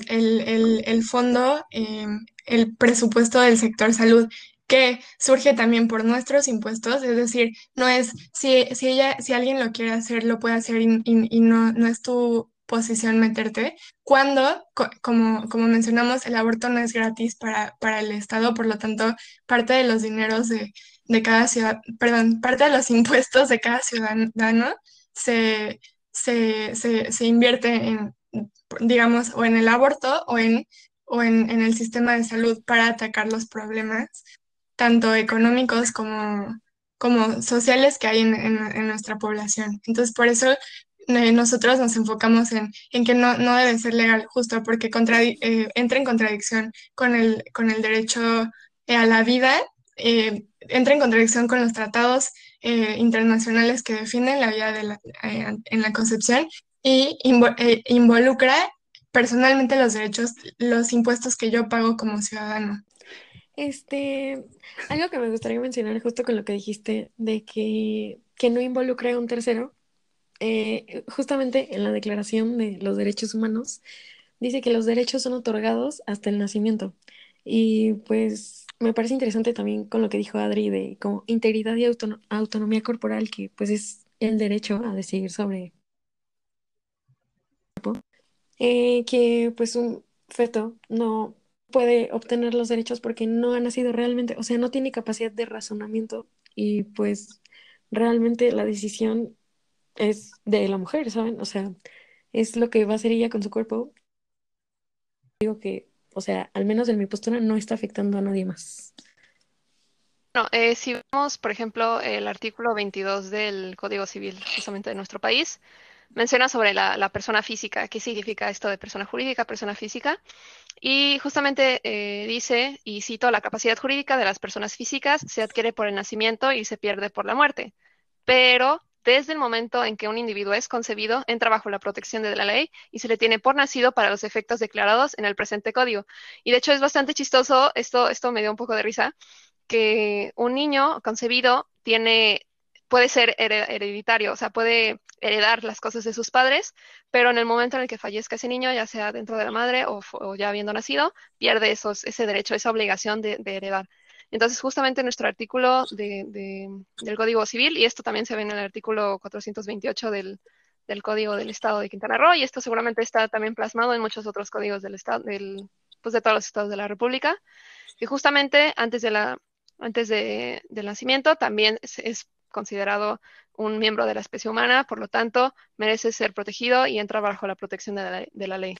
el, el, fondo, em, el presupuesto del sector salud, que surge también por nuestros impuestos, es decir, no es, si, si, ella, si alguien lo quiere hacer, lo puede hacer y, y, no, no es tu posición meterte, cuando, como, como mencionamos, el aborto no es gratis para, para el Estado, por lo tanto, parte de los dineros de, de cada ciudad, perdón, parte de los <laughs> impuestos de cada ciudadano se, se, se, invierte en, digamos, o en el aborto o en, o en, el sistema de salud para atacar los problemas, tanto económicos como, como sociales que hay en, nuestra población. Entonces, por eso eh, nosotros nos enfocamos en, que no, debe ser legal, justo porque eh, entra en contradicción con el, con el derecho eh, a la vida, entra en contradicción con los tratados eh, internacionales que definen la vida de la, eh, en la concepción y eh, involucra personalmente los derechos, los impuestos que yo pago como ciudadano. Este, algo que me gustaría mencionar justo con lo que dijiste de que, que no involucre a un tercero, justamente en la Declaración de los Derechos Humanos, dice que los derechos son otorgados hasta el nacimiento. Y pues me parece interesante también con lo que dijo Adri de como integridad y autonomía corporal, que pues es el derecho a decidir sobre eh, que pues un feto no puede obtener los derechos porque no ha nacido realmente, o sea, no tiene capacidad de razonamiento y pues realmente la decisión es de la mujer, ¿saben? O sea, es lo que va a hacer ella con su cuerpo. Digo que o sea, al menos en mi postura no está afectando a nadie más. Bueno, eh, si vemos, por ejemplo, el artículo 22 del Código Civil, justamente de nuestro país, menciona sobre la, persona física, qué significa esto de persona jurídica, persona física, y justamente eh, dice, y cito, la capacidad jurídica de las personas físicas se adquiere por el nacimiento y se pierde por la muerte, pero desde el momento en que un individuo es concebido, entra bajo la protección de la ley y se le tiene por nacido para los efectos declarados en el presente código. Y de hecho es bastante chistoso, esto, esto me dio un poco de risa, que un niño concebido tiene, puede ser hereditario, o sea, puede heredar las cosas de sus padres, pero en el momento en el que fallezca ese niño, ya sea dentro de la madre o, ya habiendo nacido, pierde esos, ese derecho, esa obligación de heredar. Entonces, justamente nuestro artículo del Código Civil, y esto también se ve en el artículo 428 del, Código del Estado de Quintana Roo, y esto seguramente está también plasmado en muchos otros códigos del Estado, del, pues de todos los estados de la República, que justamente antes de la, antes de, del nacimiento, también es, considerado un miembro de la especie humana, por lo tanto, merece ser protegido y entra bajo la protección de la, ley.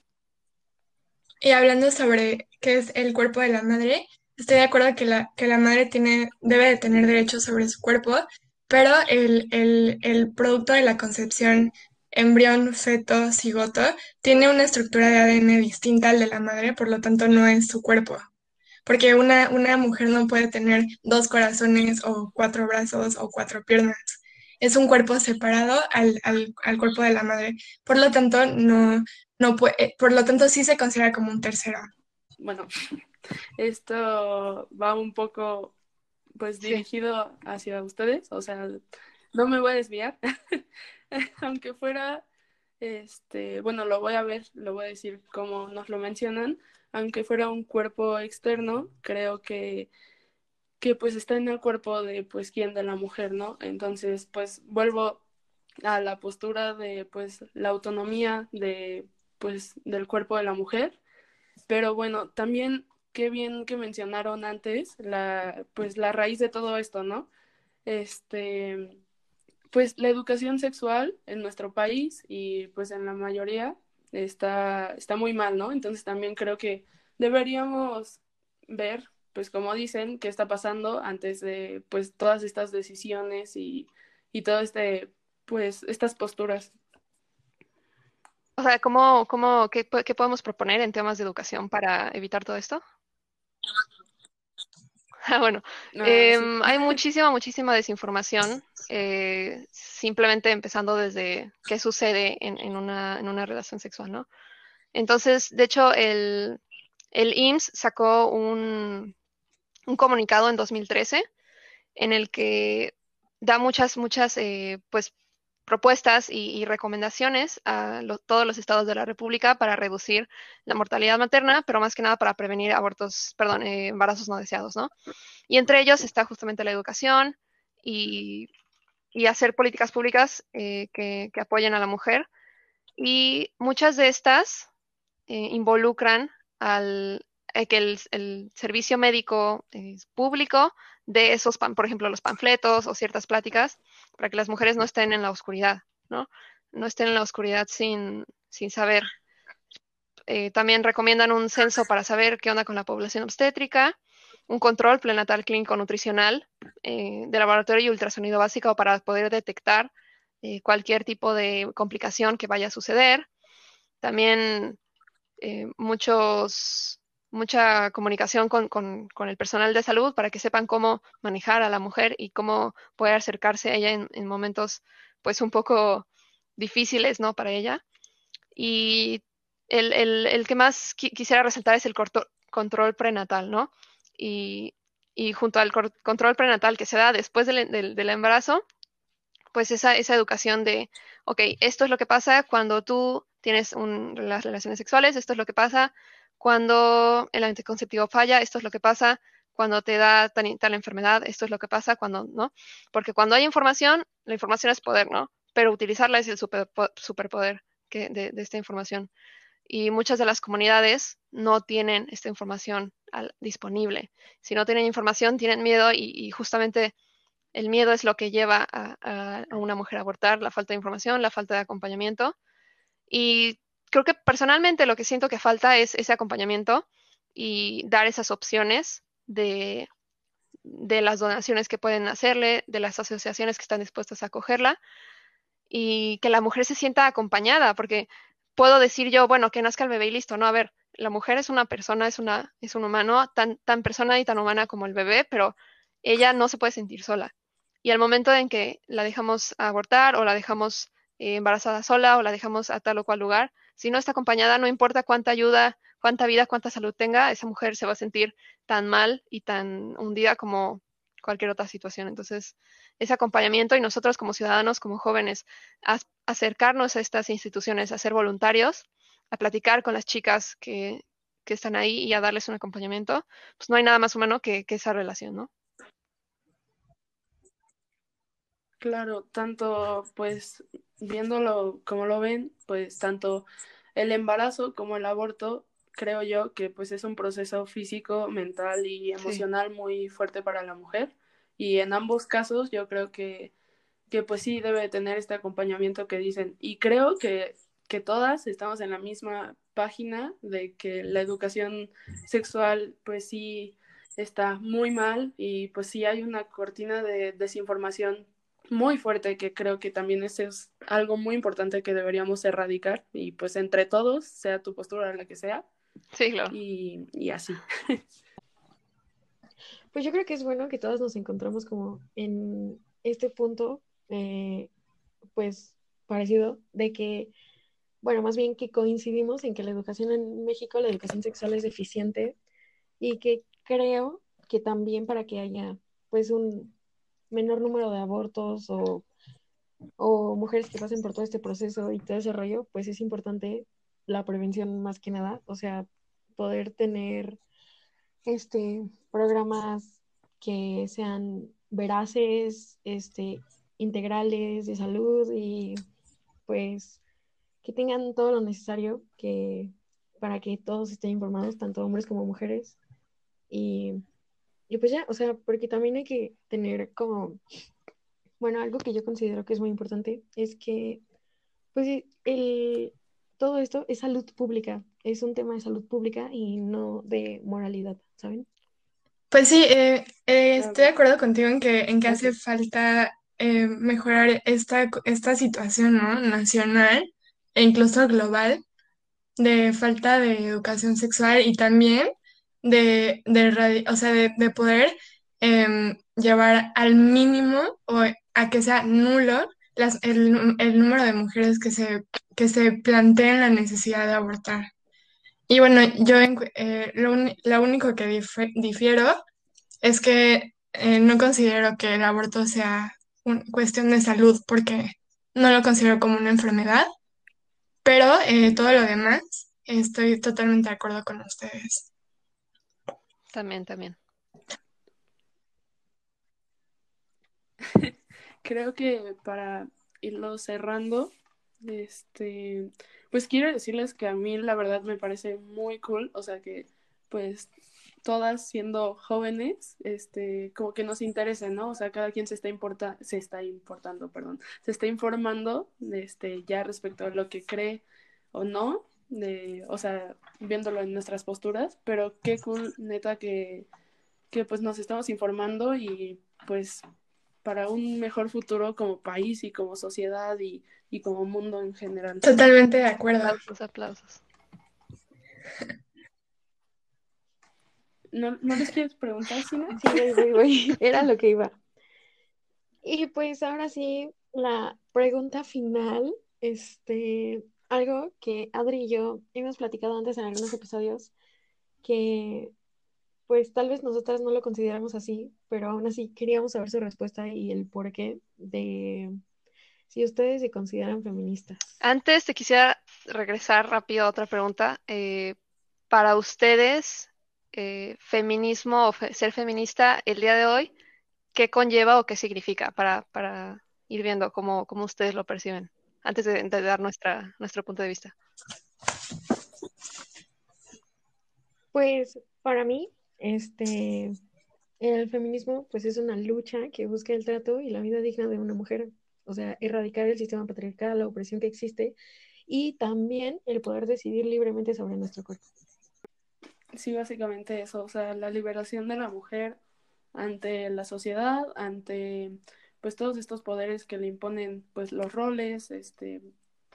Y hablando sobre qué es el cuerpo de la madre, estoy de acuerdo que la, que la madre tiene, debe de tener derechos sobre su cuerpo, pero el, el producto de la concepción embrión, feto, cigoto, tiene una estructura de ADN distinta al de la madre, por lo tanto no es su cuerpo. Porque una, una mujer no puede tener dos corazones o cuatro brazos o cuatro piernas. Es un cuerpo separado al, cuerpo de la madre. Por lo tanto, no, no puede, eh, por lo tanto sí se considera como un tercero. Bueno, esto va un poco pues dirigido hacia ustedes, o sea, no me voy a desviar. <laughs> aunque fuera, este, bueno, lo voy a ver, lo voy a decir como nos lo mencionan, aunque fuera un cuerpo externo, creo que, que pues está en el cuerpo de pues quién, de la mujer, ¿no? Entonces, pues vuelvo a la postura de pues la autonomía de pues del cuerpo de la mujer, pero bueno, también qué bien que mencionaron antes la pues la raíz de todo esto, ¿no? Este pues la educación sexual en nuestro país y pues en la mayoría está, está muy mal, ¿no? Entonces también creo que deberíamos ver, pues como dicen, qué está pasando antes de pues todas estas decisiones y, y todo este, pues estas posturas. O sea, ¿cómo, cómo, qué, qué podemos proponer en temas de educación para evitar todo esto? <laughs> Ah, bueno, em, hay muchísima, muchísima desinformación, eh, simplemente empezando desde qué sucede en, una, en, una, relación sexual, ¿no? Entonces, de hecho, el, el IMSS sacó un, un, comunicado en 2013 en el que da muchas, muchas, eh, pues, propuestas y, recomendaciones a todos los estados de la República para reducir la mortalidad materna, pero más que nada para prevenir abortos, perdón, eh, embarazos no deseados, ¿no? Y entre ellos está justamente la educación y, hacer políticas públicas eh, que, apoyen a la mujer. Y muchas de estas eh, involucran al, que el, servicio médico público de esos, por ejemplo, los panfletos o ciertas pláticas, para que las mujeres no estén en la oscuridad, ¿no? No estén en la oscuridad sin, sin saber. Eh, también recomiendan un censo para saber qué onda con la población obstétrica, un control prenatal clínico nutricional eh, de laboratorio y ultrasonido básico para poder detectar eh, cualquier tipo de complicación que vaya a suceder. También muchos mucha comunicación con, el personal de salud para que sepan cómo manejar a la mujer y cómo poder acercarse a ella en, momentos pues un poco difíciles, ¿no? Para ella. Y el, que más quisiera resaltar es el control prenatal, ¿no? Y, junto al control prenatal que se da después del, embarazo, pues esa, esa educación de, ok, esto es lo que pasa cuando tú tienes las relaciones sexuales, esto es lo que pasa cuando el anticonceptivo falla, esto es lo que pasa, cuando te da tal, enfermedad, esto es lo que pasa, cuando no. Porque cuando hay información, la información es poder, ¿no? Pero utilizarla es el superpoder de, esta información. Y muchas de las comunidades no tienen esta información disponible. Si no tienen información, tienen miedo y, justamente el miedo es lo que lleva a, a, una mujer a abortar, la falta de información, la falta de acompañamiento. Y creo que personalmente lo que siento que falta es ese acompañamiento y dar esas opciones de, de las donaciones que pueden hacerle, de las asociaciones que están dispuestas a acogerla y que la mujer se sienta acompañada, porque puedo decir yo, bueno, que nazca el bebé y listo, ¿no? A ver, la mujer es una persona, es, una, es un humano, tan, tan persona y tan humana como el bebé, pero ella no se puede sentir sola. Y al momento en que la dejamos abortar o la dejamos eh, embarazada sola o la dejamos a tal o cual lugar, si no está acompañada, no importa cuánta ayuda, cuánta vida, cuánta salud tenga, esa mujer se va a sentir tan mal y tan hundida como cualquier otra situación. Entonces, ese acompañamiento y nosotros como ciudadanos, como jóvenes, acercarnos a estas instituciones, a ser voluntarios, a platicar con las chicas que, están ahí y a darles un acompañamiento, pues no hay nada más humano que, que esa relación, ¿no? Claro, tanto pues viéndolo como lo ven, pues tanto el embarazo como el aborto creo yo que pues es un proceso físico, mental y emocional muy fuerte para la mujer. Y en ambos casos yo creo que, que pues sí debe tener este acompañamiento que dicen. Y creo que, que todas estamos en la misma página de que la educación sexual pues sí está muy mal y pues sí hay una cortina de desinformación muy fuerte que creo que también ese es algo muy importante que deberíamos erradicar y pues entre todos, sea tu postura la que sea. Sí, claro. Y, y así. <laughs> Pues yo creo que es bueno que todos nos encontramos como en este punto, eh, pues parecido, de que, bueno, más bien que coincidimos en que la educación en México, la educación sexual es deficiente y que creo que también para que haya pues un menor número de abortos o, o mujeres que pasen por todo este proceso y todo ese rollo, pues es importante la prevención más que nada, o sea, poder tener este programas que sean veraces, este, integrales de salud y pues que tengan todo lo necesario que para que todos estén informados, tanto hombres como mujeres. Y y pues ya, o sea, porque también hay que tener como, bueno, algo que yo considero que es muy importante es que, pues, el, todo esto es salud pública, es un tema de salud pública y no de moralidad, ¿saben? Pues sí, eh, eh, estoy de acuerdo contigo en que, en que hace falta eh, mejorar esta, esta situación ¿no? nacional e incluso global de falta de educación sexual y también de, de, o sea, de, poder em, llevar al mínimo o a que sea nulo las, el, el, número de mujeres que se, que se planteen la necesidad de abortar. Y bueno, yo eh, lo, único que difiero es que eh, no considero que el aborto sea una cuestión de salud porque no lo considero como una enfermedad, pero eh, todo lo demás estoy totalmente de acuerdo con ustedes. También, también. <laughs> Creo que para irlo cerrando, este, pues quiero decirles que a mí la verdad me parece muy cool, o sea que pues todas siendo jóvenes, este, como que nos interesen, ¿no? O sea, cada quien se está importa, se está importando, perdón, se está informando, este, ya respecto a lo que cree o no, de, o sea, viéndolo en nuestras posturas, pero qué cool, neta, que, que pues nos estamos informando y pues para un mejor futuro como país y como sociedad y, y como mundo en general. Totalmente de acuerdo. Aplausos, aplausos. ¿No, ¿No les quieres preguntar, Sina? Sí, voy, voy. <laughs> Era lo que iba. Y pues ahora sí, la pregunta final, este, algo que Adri y yo hemos platicado antes en algunos episodios, que pues tal vez nosotras no lo consideramos así, pero aún así queríamos saber su respuesta y el porqué de si ustedes se consideran feministas. Antes te quisiera regresar rápido a otra pregunta. Eh, para ustedes, eh, feminismo o ser feminista el día de hoy, ¿qué conlleva o qué significa para, para ir viendo cómo, cómo ustedes lo perciben? Antes de, dar nuestra, nuestro punto de vista? Pues para mí, este, el feminismo pues es una lucha que busca el trato y la vida digna de una mujer, o sea, erradicar el sistema patriarcal, la opresión que existe y también el poder decidir libremente sobre nuestro cuerpo. Sí, básicamente eso, o sea, la liberación de la mujer ante la sociedad, ante pues todos estos poderes que le imponen pues los roles, este,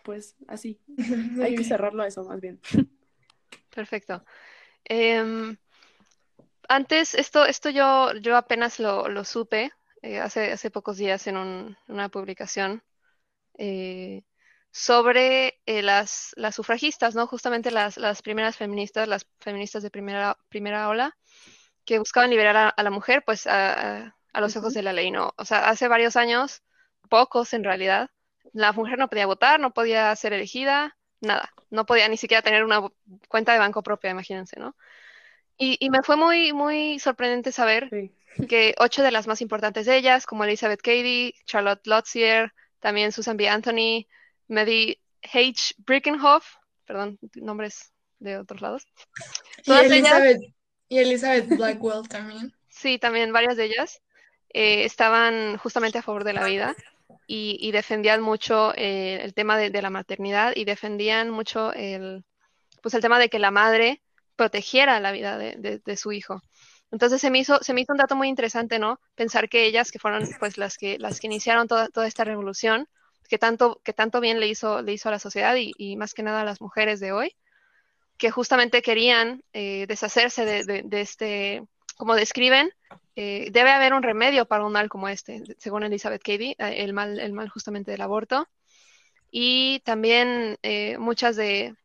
pues así. <laughs> Hay que cerrarlo a eso más bien. <laughs> Perfecto. Em, antes, esto, esto yo, yo apenas lo, lo supe eh, hace, hace pocos días en una publicación eh, sobre eh, las, las sufragistas, ¿no? Justamente las, las primeras feministas, las feministas de primera, primera ola, que buscaban liberar a, la mujer, pues a, a los ojos de la ley, ¿no? O sea, hace varios años, pocos en realidad, la mujer no podía votar, no podía ser elegida, nada, no podía ni siquiera tener una cuenta de banco propia, imagínense, ¿no? Y, me fue muy, muy sorprendente saber <laughs> que ocho de las más importantes de ellas, como Elizabeth Cady, Charlotte Lotzier, también Susan B. Anthony, Medi H. Brickenhoff, perdón, nombres de otros lados. Y Elizabeth, y Elizabeth Blackwell también. Sí, también varias de ellas eh, estaban justamente a favor de la vida y, defendían mucho eh, el tema de, la maternidad y defendían mucho el, pues el tema de que la madre protegiera la vida de, su hijo. Entonces se me hizo, se me hizo un dato muy interesante, ¿no? Pensar que ellas, que fueron pues las que, las que iniciaron toda, toda esta revolución, que tanto, que tanto bien le hizo, le hizo a la sociedad y, más que nada a las mujeres de hoy, que justamente querían eh, deshacerse de, este, como describen, eh, debe haber un remedio para un mal como este, según Elizabeth Cady, eh, el mal, el mal justamente del aborto. Y también muchas, de,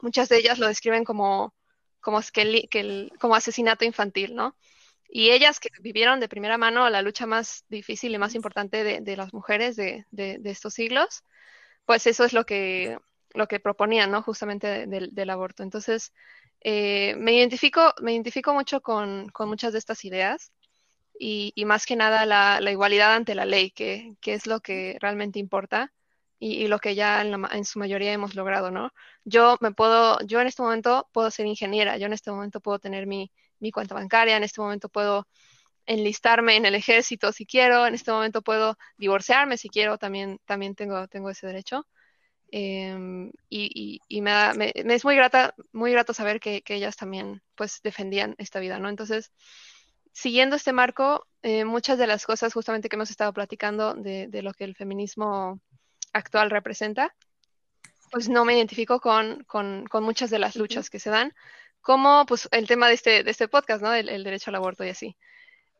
muchas de ellas lo describen como, como, que el, como asesinato infantil, ¿no? Y ellas que vivieron de primera mano la lucha más difícil y más importante de, las mujeres de, estos siglos, pues eso es lo que, lo que proponían, ¿no? Justamente del aborto. Entonces, eh, me, identifico, me identifico mucho con, muchas de estas ideas y, más que nada la, igualdad ante la ley, que, es lo que realmente importa y, lo que ya en, en, su mayoría hemos logrado, ¿no? Yo me puedo, yo en este momento puedo ser ingeniera, yo en este momento puedo tener mi, mi cuenta bancaria, en este momento puedo enlistarme en el ejército si quiero, en este momento puedo divorciarme si quiero, también, también tengo, tengo ese derecho. Em, y, me, es muy grata, muy grato saber que, ellas también pues defendían esta vida, ¿no? Entonces, siguiendo este marco, eh, muchas de las cosas justamente que hemos estado platicando de, lo que el feminismo actual representa, pues no me identifico con, con muchas de las luchas que se dan, como pues el tema de este, de este podcast, ¿no? El, derecho al aborto y así.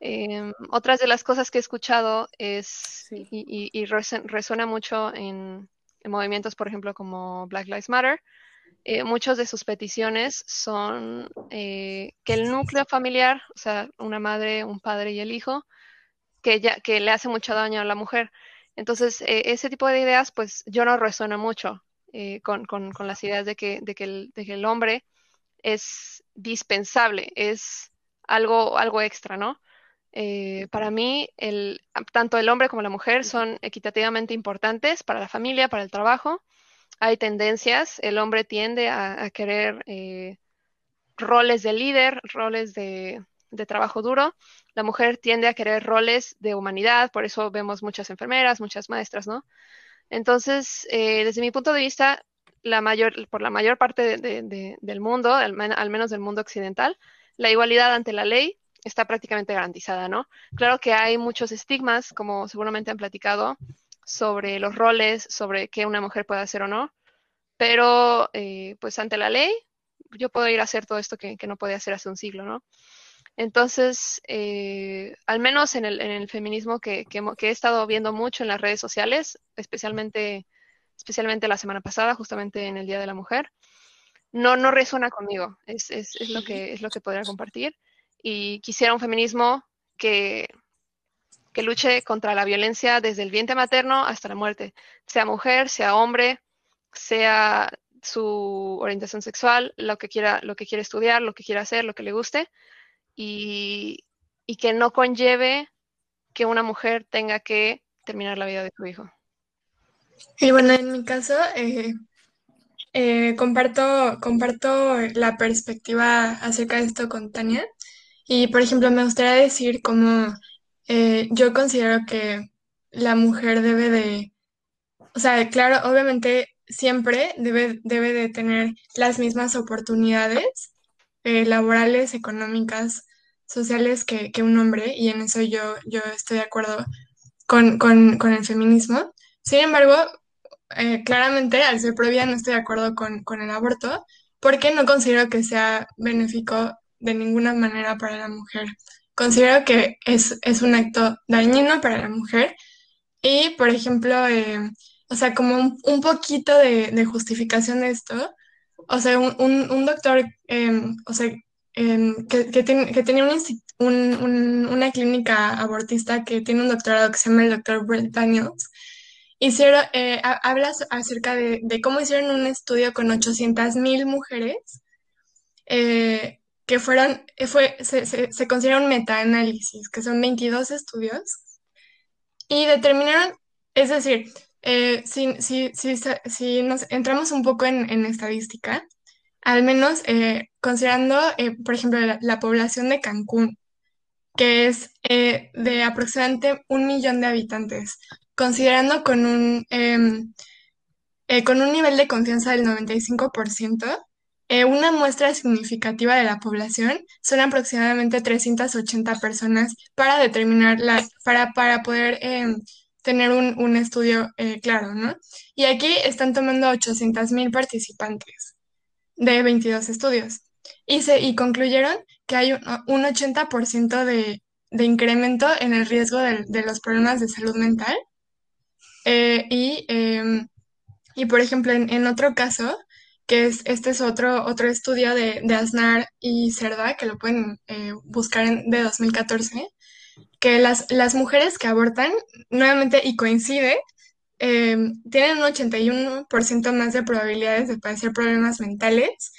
Em, otras de las cosas que he escuchado es, y, resuena mucho en, movimientos, por ejemplo, como Black Lives Matter, eh, muchas de sus peticiones son eh, que el núcleo familiar, o sea, una madre, un padre y el hijo, que, ya, que le hace mucho daño a la mujer. Entonces, eh, ese tipo de ideas, pues yo no resueno mucho con, con, con, las ideas de que, de que, el, de que el hombre es dispensable, es algo, algo extra, ¿no? Eh, para mí, el, tanto el hombre como la mujer son equitativamente importantes para la familia, para el trabajo. Hay tendencias, el hombre tiende a, querer eh, roles de líder, roles de, trabajo duro. La mujer tiende a querer roles de humanidad, por eso vemos muchas enfermeras, muchas maestras, ¿no? Entonces, eh, desde mi punto de vista, la mayor, por la mayor parte del mundo, al, menos del mundo occidental, la igualdad ante la ley está prácticamente garantizada, ¿no? Claro que hay muchos estigmas, como seguramente han platicado, sobre los roles, sobre qué una mujer puede hacer o no, pero eh, pues ante la ley yo puedo ir a hacer todo esto que, no podía hacer hace un siglo, ¿no? Entonces, eh, al menos en el, feminismo que, que, he estado viendo mucho en las redes sociales, especialmente especialmente la semana pasada, justamente en el Día de la Mujer, no, no resuena conmigo, es, es, es lo que, es lo que podría compartir. Y quisiera un feminismo que, que luche contra la violencia desde el vientre materno hasta la muerte, sea mujer, sea hombre, sea su orientación sexual, lo que quiera, lo que quiera estudiar, lo que quiera hacer, lo que le guste, y, y que no conlleve que una mujer tenga que terminar la vida de su hijo. Y bueno, en mi caso, eh, eh, comparto, comparto la perspectiva acerca de esto con Tania. Y, por ejemplo, me gustaría decir cómo eh, yo considero que la mujer debe de, o sea, claro, obviamente siempre debe, debe de tener las mismas oportunidades laborales, económicas, sociales que, que, un hombre, y en eso yo, yo estoy de acuerdo con, con, con el feminismo. Sin embargo, eh, claramente al ser prohibida no estoy de acuerdo con, el aborto porque no considero que sea benéfico de ninguna manera para la mujer. Considero que es, un acto dañino para la mujer y, por ejemplo, eh, o sea, como un, poquito de, justificación de esto, o sea, un, doctor, em, o sea, em, que, que, que, tenía una clínica abortista que tiene un doctorado que se llama el doctor Brett Daniels, hicieron, eh, hablas acerca de, cómo hicieron un estudio con 800 mil mujeres eh, que fueron, eh, fue, se, se, considera un metaanálisis, que son 22 estudios, y determinaron, es decir, si, si, si, si, nos entramos un poco en, estadística, al menos eh, considerando, eh, por ejemplo, la, población de Cancún, que es eh, de aproximadamente un millón de habitantes, considerando con un, em, con un nivel de confianza del 95%, una muestra significativa de la población son aproximadamente 380 personas para determinar la, para, para poder em, tener un, un estudio claro, ¿no? Y aquí están tomando 800 mil participantes de 22 estudios. Y, se, y concluyeron que hay un, 80% de, de, incremento en el riesgo de, de los problemas de salud mental. Eh, y, em, y, por ejemplo, en, en, otro caso, que es, este es otro, otro estudio de, de Aznar y Cerda, que lo pueden eh, buscar en, de 2014, que las, las mujeres que abortan, nuevamente, y coincide, eh, tienen un 81% más de probabilidades de padecer problemas mentales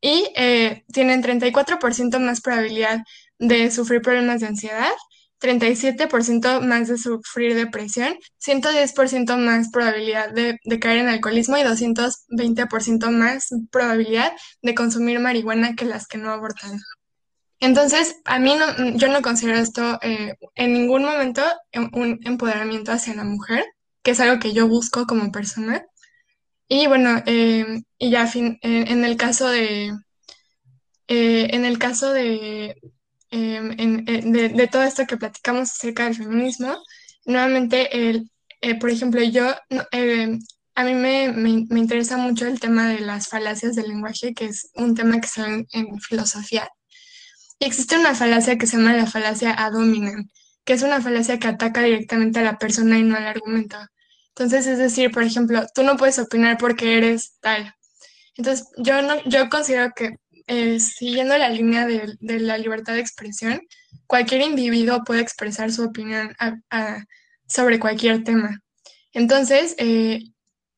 y eh, tienen 34% más probabilidad de sufrir problemas de ansiedad, 37% más de sufrir depresión, 110% más probabilidad de, caer en alcoholismo y 220% más probabilidad de consumir marihuana que las que no abortan. Entonces, a mí no, yo no considero esto eh, en ningún momento un empoderamiento hacia la mujer que es algo que yo busco como persona. Y bueno, em, y ya fin, en el caso de, eh, en el caso de, em, de, todo esto que platicamos acerca del feminismo, nuevamente, el, eh, por ejemplo, yo, em, a mí me, me, interesa mucho el tema de las falacias del lenguaje, que es un tema que se ve en, filosofía. Y existe una falacia que se llama la falacia ad hominem, que es una falacia que ataca directamente a la persona y no al argumento. Entonces, es decir, por ejemplo, tú no puedes opinar porque eres tal. Entonces, yo, no, yo considero que eh, siguiendo la línea de, la libertad de expresión, cualquier individuo puede expresar su opinión sobre cualquier tema. Entonces, eh,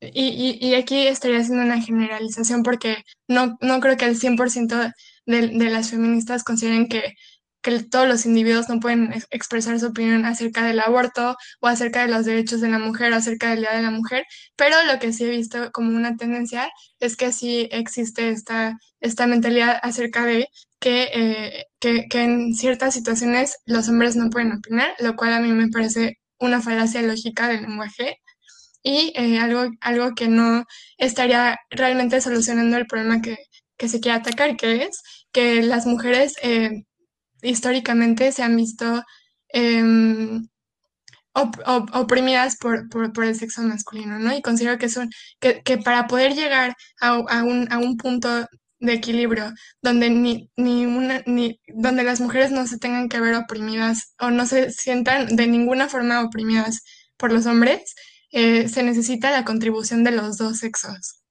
y, aquí estaría haciendo una generalización porque no, no creo que el 100% de, de las feministas consideren que que todos los individuos no pueden expresar su opinión acerca del aborto o acerca de los derechos de la mujer o acerca del Día de la Mujer, pero lo que sí he visto como una tendencia es que sí existe esta, esta mentalidad acerca de que, eh, que, que en ciertas situaciones los hombres no pueden opinar, lo cual a mí me parece una falacia lógica del lenguaje. Y eh, algo, algo que no estaría realmente solucionando el problema que, que se quiere atacar, que es que las mujeres eh, históricamente se han visto em, oprimidas por, el sexo masculino, ¿no? Y considero que, son, que, para poder llegar a, un, punto de equilibrio donde ni, ni una ni donde las mujeres no se tengan que ver oprimidas o no se sientan de ninguna forma oprimidas por los hombres eh, se necesita la contribución de los dos sexos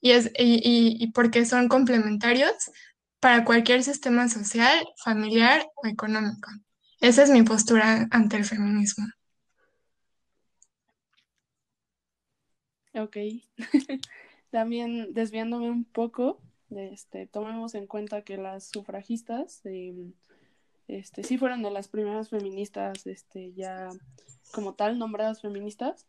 y es y porque son complementarios para cualquier sistema social, familiar o económico. Esa es mi postura ante el feminismo. Ok. <laughs> También desviándome un poco, este, tomemos en cuenta que las sufragistas em, este, sí fueron de las primeras feministas este, ya como tal nombradas feministas,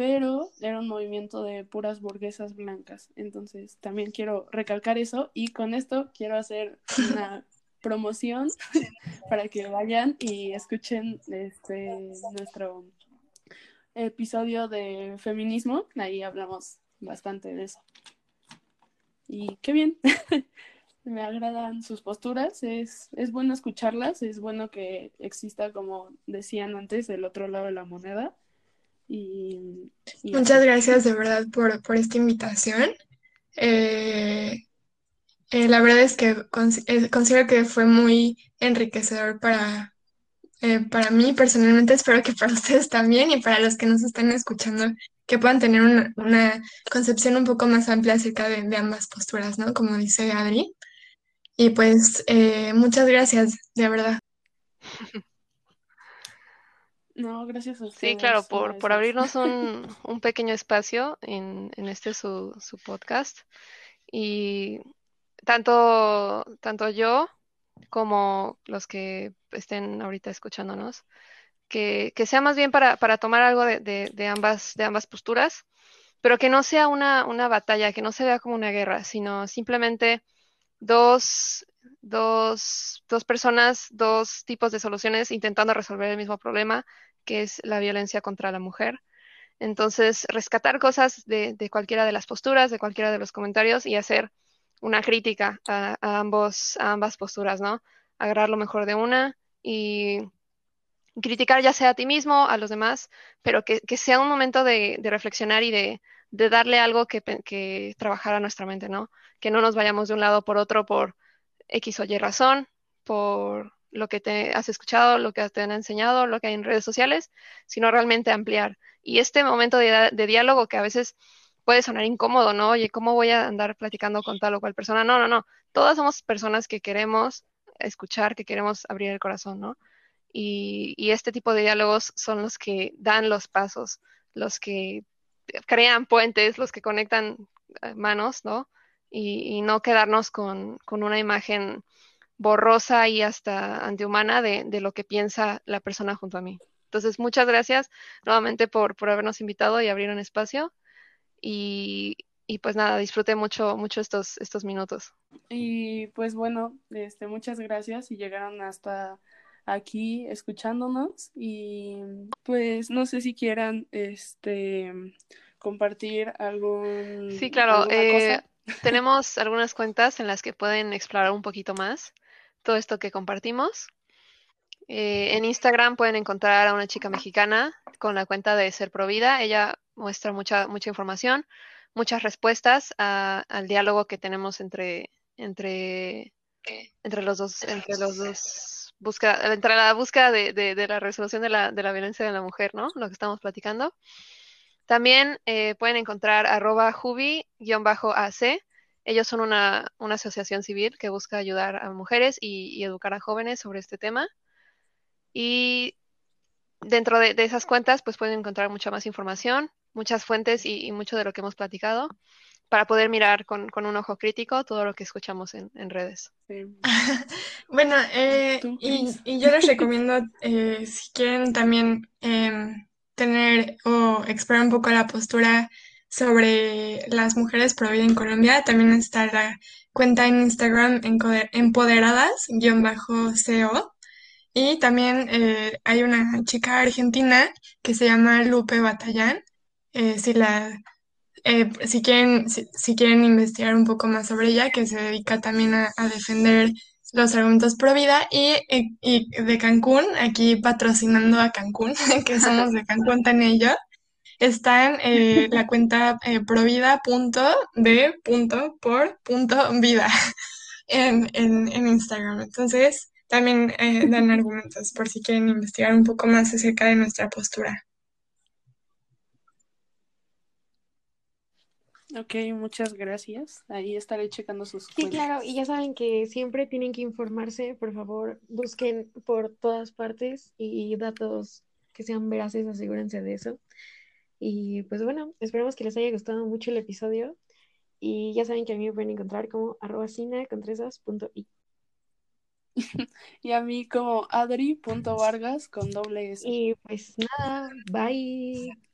pero era un movimiento de puras burguesas blancas. Entonces, también quiero recalcar eso y con esto quiero hacer una <laughs> promoción para que vayan y escuchen este nuestro episodio de feminismo, ahí hablamos bastante de eso. Y qué bien. <laughs> Me agradan sus posturas, es, es bueno escucharlas, es bueno que exista, como decían antes, el otro lado de la moneda y, Muchas gracias de verdad por, por esta invitación. Eh, eh, la verdad es que eh, considero que fue muy enriquecedor para, para mí personalmente, espero que para <laughs> ustedes también y para los que nos están escuchando, que puedan tener una, una concepción un poco más amplia acerca de, de, ambas posturas, ¿no? Como dice Adri. Y pues muchas gracias, de verdad. <laughs> No, gracias a ustedes. Sí, claro, por, por abrirnos un, <laughs> un, pequeño espacio en, en este su, su, podcast. Y tanto, tanto yo como los que estén ahorita escuchándonos, que, que sea más bien para, para tomar algo de, de, de, ambas, de ambas posturas pero que no sea una, una batalla, que no se vea como una guerra, sino simplemente dos, dos, dos personas, dos tipos de soluciones intentando resolver el mismo problema, que es la violencia contra la mujer. Entonces, rescatar cosas de, de cualquiera de las posturas, de cualquiera de los comentarios y hacer una crítica a, ambos, a ambas posturas, ¿no? Agarrar lo mejor de una y criticar ya sea a ti mismo, a los demás, pero que, que sea un momento de, de reflexionar y de, de darle algo que, que, trabajar a nuestra mente, ¿no? Que no nos vayamos de un lado por otro por X o Y razón, por lo que te has escuchado, lo que te han enseñado, lo que hay en redes sociales, sino realmente ampliar. Y este momento de, de diálogo que a veces puede sonar incómodo, ¿no? Oye, ¿cómo voy a andar platicando con tal o cual persona? No, no, no. Todas somos personas que queremos escuchar, que queremos abrir el corazón, ¿no? Y, y, este tipo de diálogos son los que dan los pasos, los que crean puentes, los que conectan eh, manos, ¿no? Y, y no quedarnos con, con, una imagen borrosa y hasta antihumana de, de, lo que piensa la persona junto a mí. Entonces, muchas gracias nuevamente por, por habernos invitado y abrir un espacio. Y, y pues nada, disfruté mucho, mucho estos, estos minutos. Y pues bueno, este, muchas gracias y llegaron hasta aquí escuchándonos y pues no sé si quieran este compartir algún sí claro eh, tenemos algunas cuentas en las que pueden explorar un poquito más todo esto que compartimos eh, en Instagram pueden encontrar a una chica mexicana con la cuenta de Ser Provida ella muestra mucha mucha información muchas respuestas al diálogo que tenemos entre entre entre los dos entre los dos búsqueda, entre la búsqueda de, de, de la resolución de la, de la, violencia de la mujer, ¿no? Lo que estamos platicando. También eh, pueden encontrar arroba jubi-ac. Ellos son una, una, asociación civil que busca ayudar a mujeres y, y, educar a jóvenes sobre este tema. Y dentro de, de, esas cuentas, pues pueden encontrar mucha más información, muchas fuentes y, y mucho de lo que hemos platicado para poder mirar con, con, un ojo crítico todo lo que escuchamos en, en redes. Sí. <laughs> bueno, eh, y, y, yo les recomiendo, eh, si quieren también eh, tener o explorar un poco la postura sobre las mujeres pro vida en Colombia, también está la cuenta en Instagram empoderadas-co. Y también eh, hay una chica argentina que se llama Lupe Batallán. Eh, si la eh, si, quieren, si, quieren investigar un poco más sobre ella, que se dedica también a, defender los argumentos pro vida y, y, y, de Cancún, aquí patrocinando a Cancún, <laughs> que somos de Cancún también yo, está en eh, la cuenta eh, provida.de.por.vida <laughs> en, en, en, Instagram. Entonces, también eh, dan argumentos por si quieren investigar un poco más acerca de nuestra postura. Ok, muchas gracias. Ahí estaré checando sus Sí, cuentas. claro, y ya saben que siempre tienen que informarse, por favor, busquen por todas partes y datos que sean veraces, asegúrense de eso. Y pues bueno, esperemos que les haya gustado mucho el episodio. Y ya saben que a mí me pueden encontrar como arroba con i. <laughs> y a mí como adri.vargas con doble S. Y pues nada, bye.